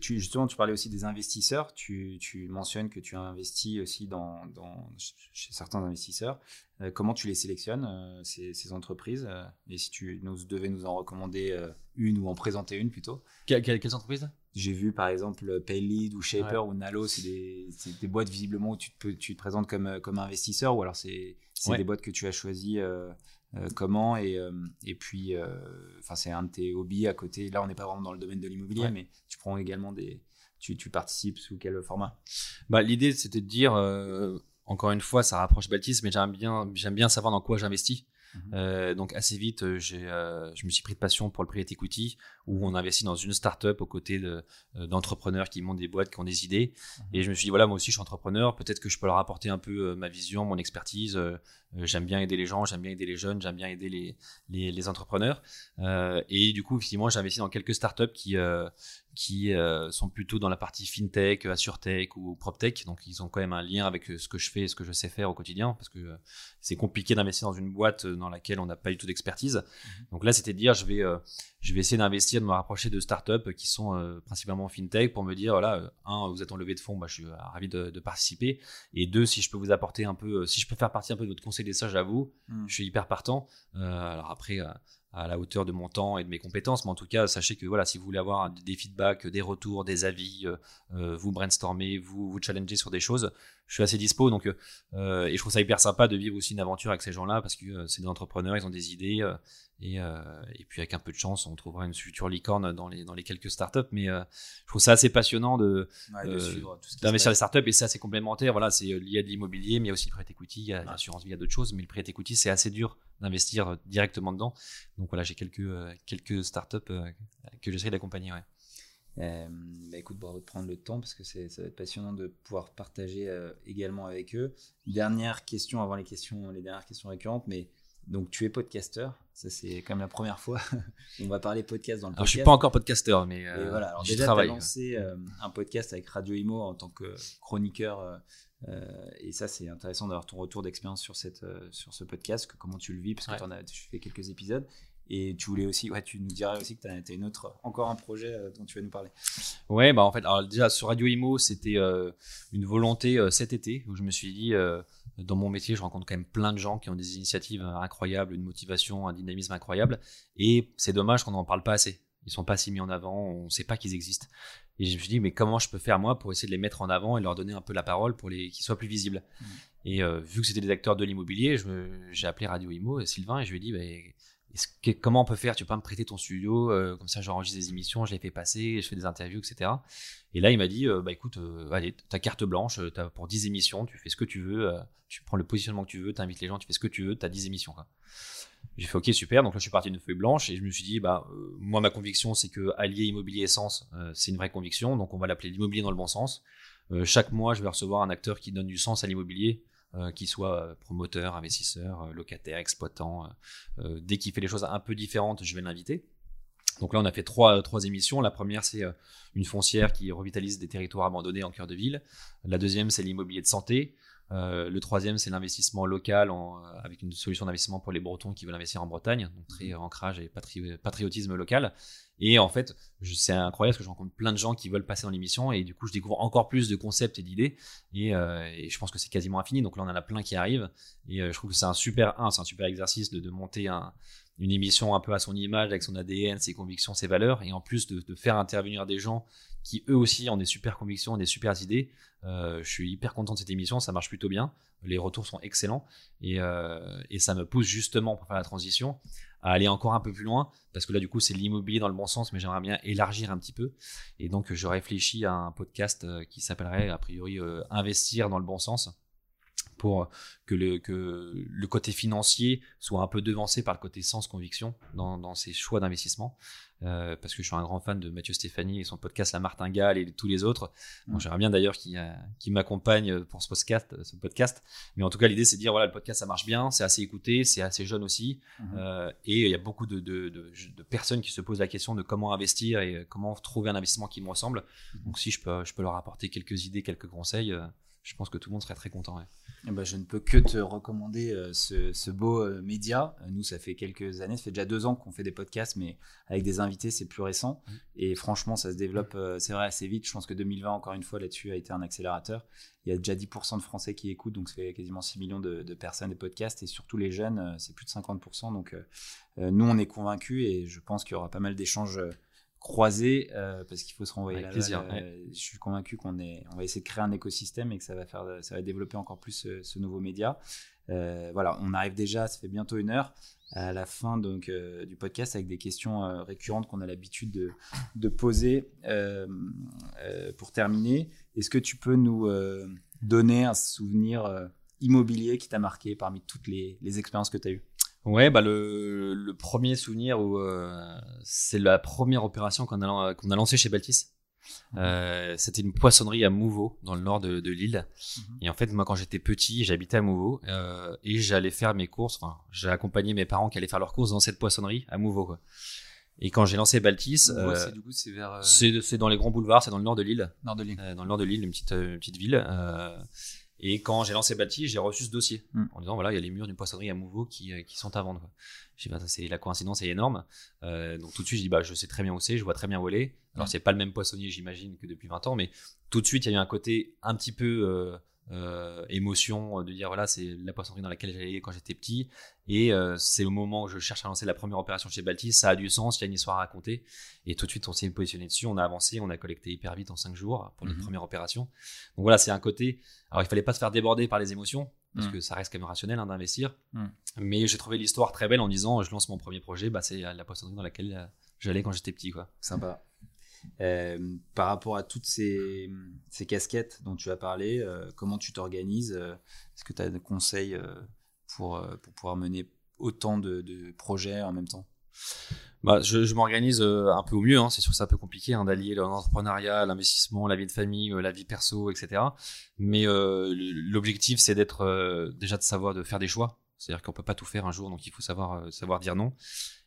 Tu, justement, tu parlais aussi des investisseurs. Tu, tu mentionnes que tu as investi aussi dans, dans chez certains investisseurs. Euh, comment tu les sélectionnes, euh, ces, entreprises euh, Et si tu nous, devais nous en recommander une ou en présenter une plutôt? Quelles entreprises? J'ai vu par exemple Paylead ou Shaper ou Nalo, c'est des, des, boîtes visiblement où tu te, tu te présentes comme, comme investisseur ou alors c'est des boîtes que tu as choisies comment et, et puis enfin c'est un de tes hobbies à côté. Là on n'est pas vraiment dans le domaine de l'immobilier mais tu prends également des tu, tu, participes sous quel format? Bah, L'idée, c'était de dire, encore une fois, ça rapproche Baltis, mais j'aime bien, j'aime bien savoir dans quoi j'investis. Mhm. Euh, donc assez vite, euh, j'ai, euh, je me suis pris de passion pour le private equity, où on investit dans une startup aux côtés de, d'entrepreneurs qui montent des boîtes, qui ont des idées. Mhm. Et je me suis dit voilà, moi aussi je suis entrepreneur, peut-être que je peux leur apporter un peu ma vision, mon expertise. J'aime bien aider les gens, j'aime bien aider les jeunes, j'aime bien aider les, les, les entrepreneurs. et du coup, effectivement, j'ai investi dans quelques startups qui qui euh, sont plutôt dans la partie fintech, assurtech ou proptech. Donc ils ont quand même un lien avec euh, ce que je fais et ce que je sais faire au quotidien parce que euh, c'est compliqué d'investir dans une boîte dans laquelle on n'a pas du tout d'expertise. Mhm. Donc là, c'était de dire je vais je vais essayer d'investir, de me rapprocher de startups qui sont principalement fintech pour me dire voilà, un, vous êtes en levée de fonds, bah, je suis ravi de, participer. Et deux, si je peux vous apporter un peu, si je peux faire partie un peu de votre conseil des sages à vous, je suis hyper partant. alors après, à la hauteur de mon temps et de mes compétences. Mais en tout cas, sachez que voilà, si vous voulez avoir des feedbacks, des retours, des avis, euh, euh, vous brainstormer, vous vous challenger sur des choses, je suis assez dispo. Donc, euh, et je trouve ça hyper sympa de vivre aussi une aventure avec ces gens-là parce que c'est des entrepreneurs, ils ont des idées. et, et puis avec un peu de chance, on trouvera une future licorne dans les, dans les quelques startups. Mais je trouve ça assez passionnant de, d'investir les startups et c'est assez complémentaire. Voilà, c'est lié à de l'immobilier, mais il y a aussi le prêt equity, il y a l'assurance vie, il y a d'autres choses. Mais le prêt equity, c'est assez dur d'investir directement dedans. Donc voilà, j'ai quelques, euh, quelques startups euh, que j'essaie d'accompagner. Ouais. Euh, bah écoute, bravo de prendre le temps parce que ça va être passionnant de pouvoir partager également avec eux. Dernière question avant les questions, les dernières questions récurrentes, mais donc tu es podcasteur, ça c'est quand même la première fois. On va parler podcast dans le podcast. Alors, je suis pas encore podcasteur, mais voilà. Alors déjà, tu as lancé un podcast avec Radio Imo en tant que chroniqueur euh, et ça, c'est intéressant d'avoir ton retour d'expérience sur, cette, euh, sur ce podcast, comment tu le vis, parce que tu as fait quelques épisodes. Et tu voulais aussi, ouais, tu nous dirais aussi que tu as, as, une autre, encore un projet euh, dont tu vas nous parler. Ouais, bah en fait, alors déjà sur Radio Imo, c'était une volonté cet été où je me suis dit, dans mon métier, je rencontre quand même plein de gens qui ont des initiatives incroyables, une motivation, un dynamisme incroyable. Et c'est dommage qu'on n'en parle pas assez. Ils sont pas si mis en avant, on ne sait pas qu'ils existent. Et je me suis dit, mais comment je peux faire moi pour essayer de les mettre en avant et leur donner un peu la parole pour les qu'ils soient plus visibles? Mm. Et euh, vu que c'était des acteurs de l'immobilier, j'ai appelé Radio Imo, Sylvain, et je lui ai dit, bah, comment on peut faire Tu peux pas me prêter ton studio euh, Comme ça, j'enregistre des émissions, je les fais passer, je fais des interviews, etc. Et là, il m'a dit, euh, bah écoute, allez, ta carte blanche, as pour 10 émissions, tu fais ce que tu veux, tu prends le positionnement que tu veux, tu invites les gens, tu fais ce que tu veux, tu as 10 émissions. J'ai fait ok super, donc là je suis parti d'une feuille blanche et je me suis dit bah euh, moi ma conviction c'est que allier immobilier essence euh, c'est une vraie conviction, donc on va l'appeler l'immobilier dans le bon sens. Euh, chaque mois je vais recevoir un acteur qui donne du sens à l'immobilier, qui soit promoteur, investisseur, locataire, exploitant. dès qu'il fait les choses un peu différentes, je vais l'inviter. Donc là, on a fait trois, trois émissions. La première, c'est une foncière qui revitalise des territoires abandonnés en cœur de ville. La deuxième, c'est l'immobilier de santé. Euh, le troisième, c'est l'investissement local euh, avec une solution d'investissement pour les Bretons qui veulent investir en Bretagne, donc très ancrage et patriotisme local. Et en fait, c'est incroyable parce que je rencontre plein de gens qui veulent passer dans l'émission et du coup, je découvre encore plus de concepts et d'idées. Et, euh, je pense que c'est quasiment infini. Donc là, on en a plein qui arrivent. Et je trouve que c'est un super, un, c'est un super exercice de, monter un, une émission un peu à son image, avec son ADN, ses convictions, ses valeurs, et en plus de, faire intervenir des gens qui eux aussi ont des super convictions, des super idées. Euh, je suis hyper content de cette émission, ça marche plutôt bien, les retours sont excellents euh, et, ça me pousse justement pour faire la transition à aller encore un peu plus loin parce que là du coup c'est l'immobilier dans le bon sens mais j'aimerais bien élargir un petit peu. Et donc je réfléchis à un podcast euh, qui s'appellerait a priori euh, investir dans le bon sens pour que le, que le côté financier soit un peu devancé par le côté sens conviction dans, dans ses choix d'investissement. Euh, parce que je suis un grand fan de Mathieu Stéphanie et son podcast La Martingale et tous les autres. Bon, J'aimerais bien d'ailleurs qu'il qu m'accompagne pour ce podcast, ce podcast. Mais en tout cas, l'idée, c'est de dire voilà, le podcast, ça marche bien, c'est assez écouté, c'est assez jeune aussi. Mmh. Euh, et il y a beaucoup de, de, de, de, personnes qui se posent la question de comment investir et comment trouver un investissement qui me ressemble. Mmh. Donc, si je peux, je peux leur apporter quelques idées, quelques conseils, euh, je pense que tout le monde serait très content. Ouais. Eh ben, je ne peux que te recommander euh, ce, ce, beau euh, média. Nous, ça fait quelques années, ça fait déjà deux ans qu'on fait des podcasts, mais avec des invités, c'est plus récent. Mmh. Et franchement, ça se développe, euh, c'est vrai, assez vite. Je pense que 2020, encore une fois, là-dessus, a été un accélérateur. Il y a déjà 10% de Français qui écoutent, donc ça fait quasiment 6 millions de, de personnes des podcasts. Et surtout les jeunes, c'est plus de 50%. Donc nous, on est convaincus et je pense qu'il y aura pas mal d'échanges croiser euh, parce qu'il faut se renvoyer la plaisir. Euh, je suis convaincu qu'on est, on va essayer de créer un écosystème et que ça va faire, ça va développer encore plus ce, ce nouveau média. Euh, voilà, on arrive déjà, ça fait bientôt une heure à la fin donc euh, du podcast avec des questions euh, récurrentes qu'on a l'habitude de, de, poser pour terminer. Est-ce que tu peux nous donner un souvenir immobilier qui t'a marqué parmi toutes les, les expériences que tu as eues? Ouais, bah le, le premier souvenir où euh, c'est la première opération qu'on a, qu'on a lancée chez Baltis. Mhm. Euh, c'était une poissonnerie à Mouveau, dans le nord de, de l'île. Mmh. Et en fait, moi, quand j'étais petit, j'habitais à Mouveau euh, et j'allais faire mes courses. Enfin, j'ai accompagné mes parents qui allaient faire leurs courses dans cette poissonnerie à Mouveau. Quoi. Et quand j'ai lancé Baltis, euh, c'est c'est. Euh, c'est dans les grands boulevards, c'est dans le nord de l'île. Nord de l'île. Euh, dans le nord de l'île, une petite une petite ville. Et quand j'ai lancé Balti, j'ai reçu ce dossier mm. en disant voilà, il y a les murs d'une poissonnerie à Mouveau qui, euh, qui sont à vendre. J'ai bah, c'est la coïncidence est énorme. Euh, donc tout de suite, je dis bah je sais très bien où c'est, je vois très bien où elle est. Alors mm. c'est pas le même poissonnier, j'imagine, que depuis 20 ans, mais tout de suite, il y a eu un côté un petit peu euh, euh, émotion de dire voilà c'est la poissonnerie dans laquelle j'allais quand j'étais petit et euh, c'est au moment où je cherche à lancer la première opération chez Baltis ça a du sens il y a une histoire à raconter et tout de suite on s'est positionné dessus on a avancé on a collecté hyper vite en 5 jours pour notre mm -hmm. première opération donc voilà c'est un côté alors il fallait pas se faire déborder par les émotions parce mm. que ça reste quand même rationnel hein, d'investir mm. mais j'ai trouvé l'histoire très belle en disant je lance mon premier projet bah, c'est la poissonnerie dans laquelle euh, j'allais quand j'étais petit quoi sympa euh, par rapport à toutes ces, ces, casquettes dont tu as parlé, euh, comment tu t'organises euh, Est-ce que tu as des conseils euh, pour, euh, pour pouvoir mener autant de, projets en même temps bah, je, m'organise un peu au mieux. Hein. C'est sûr que c'est un peu compliqué hein, d'allier l'entrepreneuriat, l'investissement, la vie de famille, la vie perso, etc. Mais l'objectif, c'est d'être déjà de savoir de faire des choix. C'est-à-dire qu'on peut pas tout faire un jour, donc il faut savoir savoir dire non.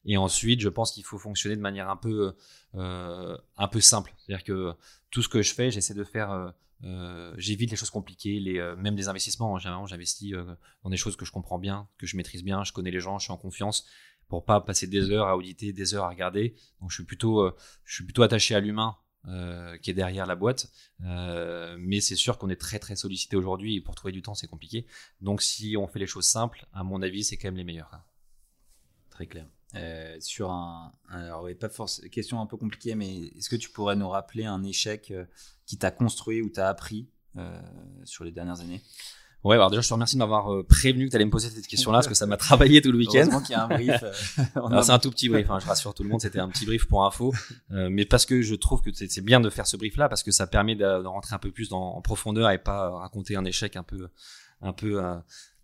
Et ensuite, je pense qu'il faut fonctionner de manière un peu, euh, un peu simple. C'est-à-dire que tout ce que je fais, j'essaie de faire. Euh, j'évite les choses compliquées, les, euh, même des investissements. Généralement, j'investis euh, dans des choses que je comprends bien, que je maîtrise bien, je connais les gens, je suis en confiance pour pas passer des heures à auditer, des heures à regarder. Donc, je suis plutôt, attaché à l'humain qui est derrière la boîte. Mais c'est sûr qu'on est très très sollicité aujourd'hui et pour trouver du temps c'est compliqué. Donc si on fait les choses simples, à mon avis c'est quand même les meilleures. Très clair. Euh, sur un, alors pas forcément question un peu compliquée, mais est-ce que tu pourrais nous rappeler un échec euh, qui t'a construit ou t'a appris euh, sur les dernières années? Ouais, alors déjà, je te remercie de m'avoir euh, prévenu que tu allais me poser cette question-là, parce que ça m'a travaillé tout le week-end. Qu'il y a un brief. c'est un tout petit brief, hein, je rassure tout le monde, c'était un petit brief pour info. Euh, mais parce que je trouve que c'est bien de faire ce brief-là, parce que ça permet de, de, rentrer un peu plus dans, en profondeur et pas raconter un échec un peu, un peu, euh,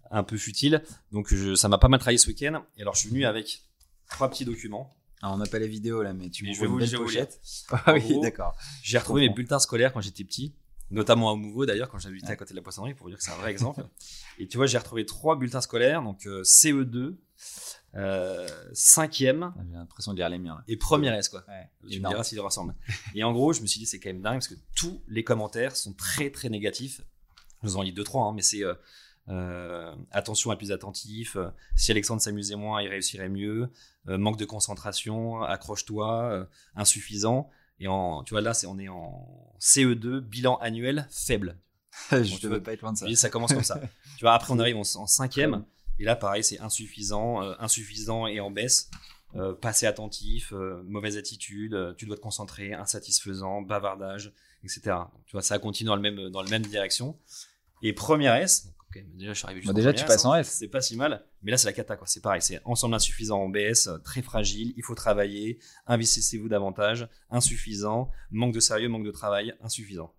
un peu futile. Donc, je, ça m'a pas mal travaillé ce week-end. Et alors, je suis venu avec trois petits documents. On n'a pas les vidéos là, mais tu mais je vais vous, pochette. Ah oui, d'accord. J'ai retrouvé mes bulletins scolaires quand j'étais petit notamment à Mouveau d'ailleurs quand j'habitais à côté de la poissonnerie pour vous dire que c'est un vrai exemple. Et tu vois j'ai retrouvé trois bulletins scolaires donc euh, CE2 euh, cinquième j'ai l'impression de lire les miens et première S quoi. Ouais, tu me diras s'ils ressemblent. Et en gros je me suis dit c'est quand même dingue parce que tous les commentaires sont très très négatifs. Je vous en lis deux trois hein, mais c'est euh, euh, attention à plus attentif, euh, si Alexandre s'amusait moins, il réussirait mieux, euh, manque de concentration, accroche-toi, insuffisant. Et en, tu vois, là, c'est, on est en CE2, bilan annuel faible. je ne veux pas être loin de ça. ça commence comme ça. tu vois, après, on arrive en, en cinquième. Et là, pareil, c'est insuffisant, insuffisant et en baisse. Pas assez attentif, mauvaise attitude, tu dois te concentrer, insatisfaisant, bavardage, etc. Donc, tu vois, ça continue dans le même dans la même direction. Et première S, déjà je suis arrivé juste Bon, en déjà, première tu passes hein. en F. C'est pas si mal, mais là c'est la cata quoi. C'est pareil, c'est ensemble insuffisant en BS, très fragile. Il faut travailler, investissez-vous davantage, insuffisant, manque de sérieux, manque de travail, insuffisant.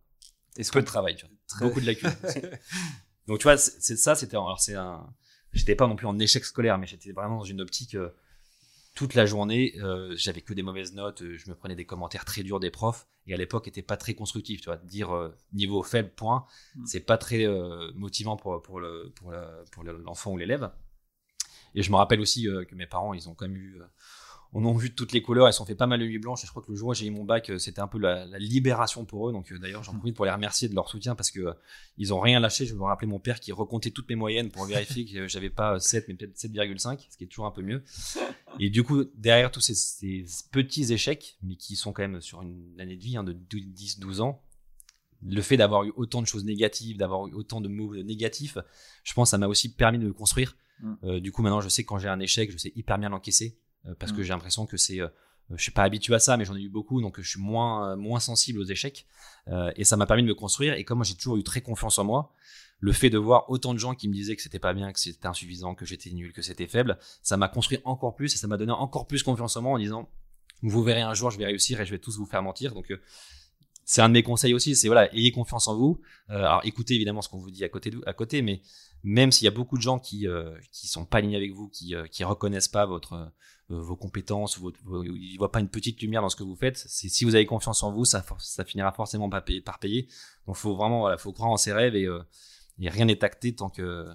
Est-ce Peu que de travail, tu vois. Très- beaucoup de lacunes. Donc tu vois, c'est c'est ça, c'était alors c'est un, j'étais pas non plus en échec scolaire, mais j'étais vraiment dans une optique euh, toute la journée, euh, j'avais que des mauvaises notes, euh, je me prenais des commentaires très durs des profs, et à l'époque était pas très constructif, tu vois, dire euh, niveau faible point, Mm. c'est pas très euh, motivant pour pour le pour le- pour l'enfant ou l'élève. Et je me rappelle aussi que mes parents, ils ont quand même eu, on en vu de toutes les couleurs, se sont fait pas mal de nuits blanches. Et je crois que le jour où j'ai eu mon bac, euh, c'était un peu la, la libération pour eux. Donc euh, d'ailleurs, j'en profite pour les remercier de leur soutien parce que euh, ils ont rien lâché. Je me rappelle mon père qui recomptait toutes mes moyennes pour vérifier que j'avais pas euh, 7 mais peut-être 7,5, ce qui est toujours un peu mieux. Et du coup, derrière tous ces, ces petits échecs, mais qui sont quand même sur une année de vie hein, de 10-12 ans, le fait d'avoir eu autant de choses négatives, d'avoir eu autant de mots négatifs, je pense que ça m'a aussi permis de me construire. Mm. Euh, du coup, maintenant, je sais que quand j'ai un échec, je sais hyper bien l'encaisser euh, parce que Mm. j'ai l'impression que c'est, euh, je suis pas habitué à ça, mais j'en ai eu beaucoup, donc je suis moins euh, moins sensible aux échecs Euh, et ça m'a permis de me construire. Et comme j'ai toujours eu très confiance en moi, le fait de voir autant de gens qui me disaient que c'était pas bien, que c'était insuffisant, que j'étais nul, que c'était faible, ça m'a construit encore plus et ça m'a donné encore plus confiance en moi en disant vous verrez un jour je vais réussir et je vais tous vous faire mentir. Donc euh, c'est un de mes conseils aussi, c'est voilà, ayez confiance en vous. Euh, alors écoutez évidemment ce qu'on vous dit à côté, de, à côté, mais même s'il y a beaucoup de gens qui qui sont pas alignés avec vous, qui qui reconnaissent pas votre vos compétences, votre, vos- ils voient pas une petite lumière dans ce que vous faites. C'est si vous avez confiance en vous, ça ça finira forcément par payer. Par payer. Donc faut vraiment voilà, faut croire en ses rêves et, euh, et rien n'est acté tant que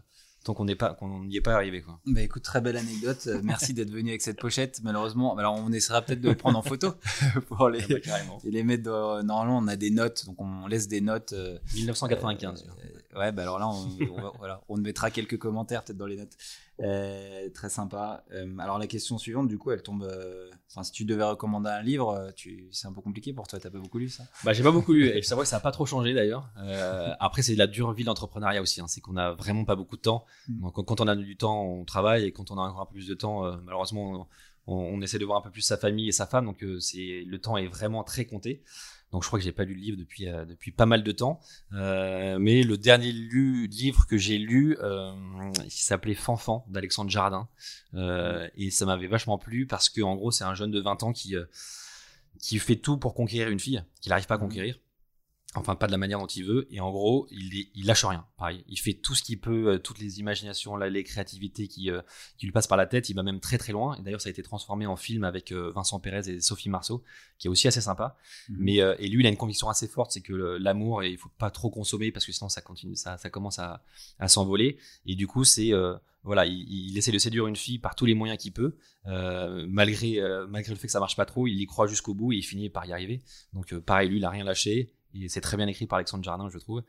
tant qu'on n'est pas qu'on n'y est pas arrivé quoi. Bah écoute, très belle anecdote. Euh, Merci d'être venu avec cette pochette. Malheureusement, alors on essaiera peut-être de le prendre en photo pour les, Ah bah, carrément. et les mettre. dans- Normalement, on a des notes, donc on laisse des notes. euh, 1995. euh, ouais, bah alors là, on, on va- voilà, on mettra quelques commentaires peut-être dans les notes. Euh, très sympa. Euh, alors la question suivante, du coup, elle tombe. euh, Enfin, si tu devais recommander un livre, tu, c'est un peu compliqué pour toi. T'as pas beaucoup lu ça? Bah, j'ai pas beaucoup lu et vrai que ça a pas trop changé d'ailleurs. Après, c'est de la dure vie d'entrepreneuriat aussi. Hein. C'est qu'on a vraiment pas beaucoup de temps. Mm. Donc, quand on a du temps, on travaille et quand on a encore un peu plus de temps, malheureusement, on, on essaie de voir un peu plus sa famille et sa femme. Donc, c'est le temps est vraiment très compté. Donc, je crois que j'ai pas lu le livre depuis euh, depuis pas mal de temps. Euh, mais le dernier lu- livre que j'ai lu, euh, il s'appelait Fanfan d'Alexandre Jardin Euh, et ça m'avait vachement plu parce que en gros, c'est un jeune de 20 ans qui euh, qui fait tout pour conquérir une fille qu'il n'arrive pas à Mhm. conquérir. Enfin, pas de la manière dont il veut. Et en gros, il, est- il lâche rien. Pareil, il fait tout ce qu'il peut, euh, toutes les imaginations, là, les créativités qui, euh, qui lui passent par la tête. Il va même très très loin. Et d'ailleurs, ça a été transformé en film avec euh, Vincent Pérez et Sophie Marceau, qui est aussi assez sympa. Mhm. Mais euh, et lui, il a une conviction assez forte, c'est que l'amour, il faut pas trop consommer parce que sinon ça continue, ça, ça commence à, à s'envoler. Et du coup, c'est euh, voilà, il, il essaie de séduire une fille par tous les moyens qu'il peut, euh, malgré euh, malgré le fait que ça marche pas trop, il y croit jusqu'au bout et il finit par y arriver. Donc euh, pareil, lui, il a rien lâché. Et c'est très bien écrit par Alexandre Jardin, je trouve.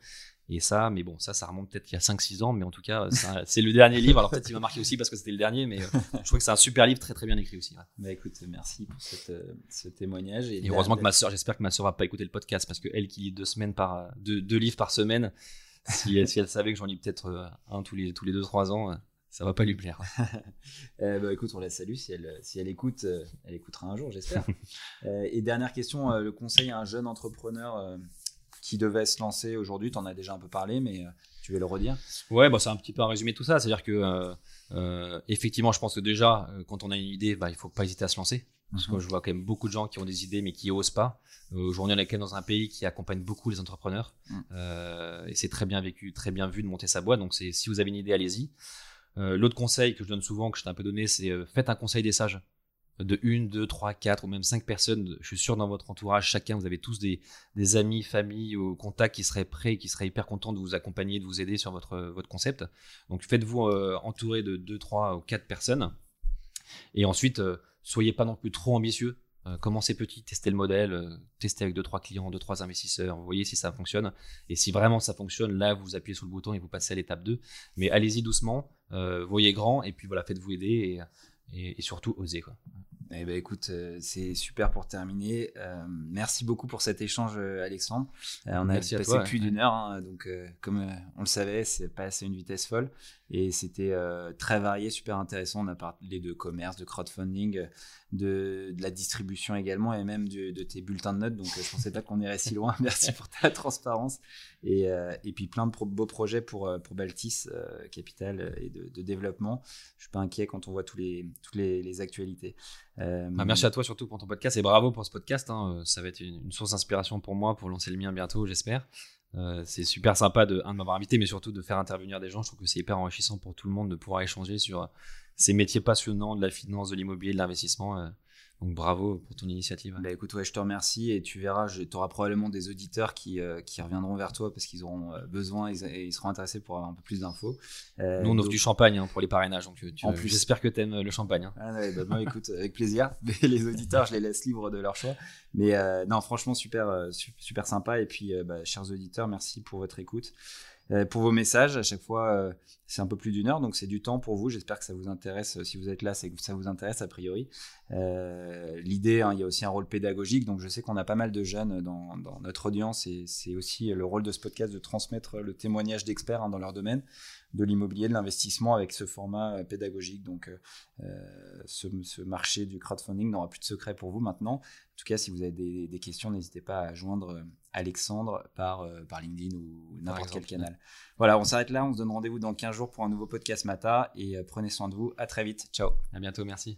Et ça, mais bon, ça, ça remonte peut-être qu'il y a 5-6 ans, mais en tout cas, ça- c'est le dernier livre. Alors peut-être il m'a marqué aussi parce que c'était le dernier, mais euh, je trouve que c'est un super livre, très très bien écrit aussi. ouais. Bah écoute, merci pour cette, euh, ce témoignage. Et heureusement que ma soeur, j'espère que ma soeur va pas écouter le podcast parce que elle qui lit deux semaines par deux, deux livres par semaine, si elle, si elle savait que j'en lis peut-être euh, un tous les tous les deux trois ans, euh, ça va pas lui plaire. Euh, bah, écoute, on la salue. Si elle, si elle écoute, euh, elle écoutera un jour, j'espère. Euh, et dernière question, euh, le conseil à un jeune entrepreneur qui devait se lancer aujourd'hui, tu en as déjà un peu parlé, mais tu veux le redire? Ouais, bah c'est un petit peu un résumé de tout ça, c'est-à-dire que effectivement, je pense que déjà quand on a une idée, bah il faut pas hésiter à se lancer. Parce que je vois quand même beaucoup de gens qui ont des idées mais qui osent pas. Aujourd'hui, on est quand même dans un pays qui accompagne beaucoup les entrepreneurs. Mm. Euh, et c'est très bien vécu, très bien vu de monter sa boîte. Donc, si vous avez une idée, allez-y. Euh, L'autre conseil que je donne souvent, que je t'ai un peu donné, c'est euh, faites un conseil des sages. De une, deux, trois, quatre ou même cinq personnes. Je suis sûr dans votre entourage, chacun, vous avez tous des, amis, familles ou contacts qui seraient prêts, qui seraient hyper contents de vous accompagner, de vous aider sur votre, votre concept. Donc faites-vous euh, entourer de deux, trois ou quatre personnes. Et ensuite, euh, soyez pas non plus trop ambitieux. Euh, commencez petit, testez le modèle, euh, testez avec deux trois clients, deux trois investisseurs, voyez si ça fonctionne. Et si vraiment ça fonctionne, là vous appuyez sur le bouton et vous passez à l'étape 2. Mais allez-y doucement, euh, voyez grand et puis voilà, faites-vous aider et, et, et surtout osez quoi. Eh ben écoute, euh, c'est super pour terminer. Euh, merci beaucoup pour cet échange, Alexandre. on a Merci passé toi, plus d'une heure, hein, donc comme on le savait, c'est passé à une vitesse folle et c'était très varié, super intéressant. On a parlé de commerce, de crowdfunding, de, de la distribution également et même de, tes bulletins de notes. Donc je pensais pas qu'on irait si loin. Merci pour ta transparence et, puis plein de beaux projets pour Baltis Capital et de, développement. Je suis pas inquiet quand on voit toutes les, actualités. Euh, bah, merci à toi surtout pour ton podcast et bravo pour ce podcast. Hein. Ça va être une source d'inspiration pour moi pour lancer le mien bientôt, j'espère. Euh, c'est super sympa de, de m'avoir invité, mais surtout de faire intervenir des gens. Je trouve que c'est hyper enrichissant pour tout le monde de pouvoir échanger sur ces métiers passionnants de la finance, de l'immobilier, de l'investissement. Donc bravo pour ton initiative. Bah écoute, ouais, je te remercie et tu verras, tu auras probablement des auditeurs qui, euh, qui reviendront vers toi parce qu'ils auront euh, besoin et, et, ils seront intéressés pour avoir un peu plus d'infos. Euh, Nous, on offre donc... du champagne hein, pour les parrainages, donc tu, en plus, j'espère que tu aimes le champagne. Hein. Ah, ouais, bah, écoute, avec plaisir. Mais les auditeurs, je les laisse libres de leur choix. Mais euh, non, franchement, super, super sympa. Et puis, bah, chers auditeurs, merci pour votre écoute. Euh, pour vos messages. À chaque fois, euh, c'est un peu plus d'une heure, donc c'est du temps pour vous. J'espère que ça vous intéresse. Si vous êtes là, c'est que ça vous intéresse a priori. Euh, L'idée, hein, il y a aussi un rôle pédagogique, donc je sais qu'on a pas mal de jeunes dans, dans notre audience et c'est aussi le rôle de ce podcast de transmettre le témoignage d'experts hein, dans leur domaine de l'immobilier, de l'investissement avec ce format pédagogique. Donc, euh, ce, ce, marché du crowdfunding n'aura plus de secret pour vous maintenant. En tout cas, si vous avez des, des questions, n'hésitez pas à joindre Alexandre par, euh, par LinkedIn ou n'importe quel canal. Voilà, on s'arrête là. On se donne rendez-vous dans 15 jours pour un nouveau podcast Mata. Et euh, prenez soin de vous. À très vite. Ciao. À bientôt. Merci.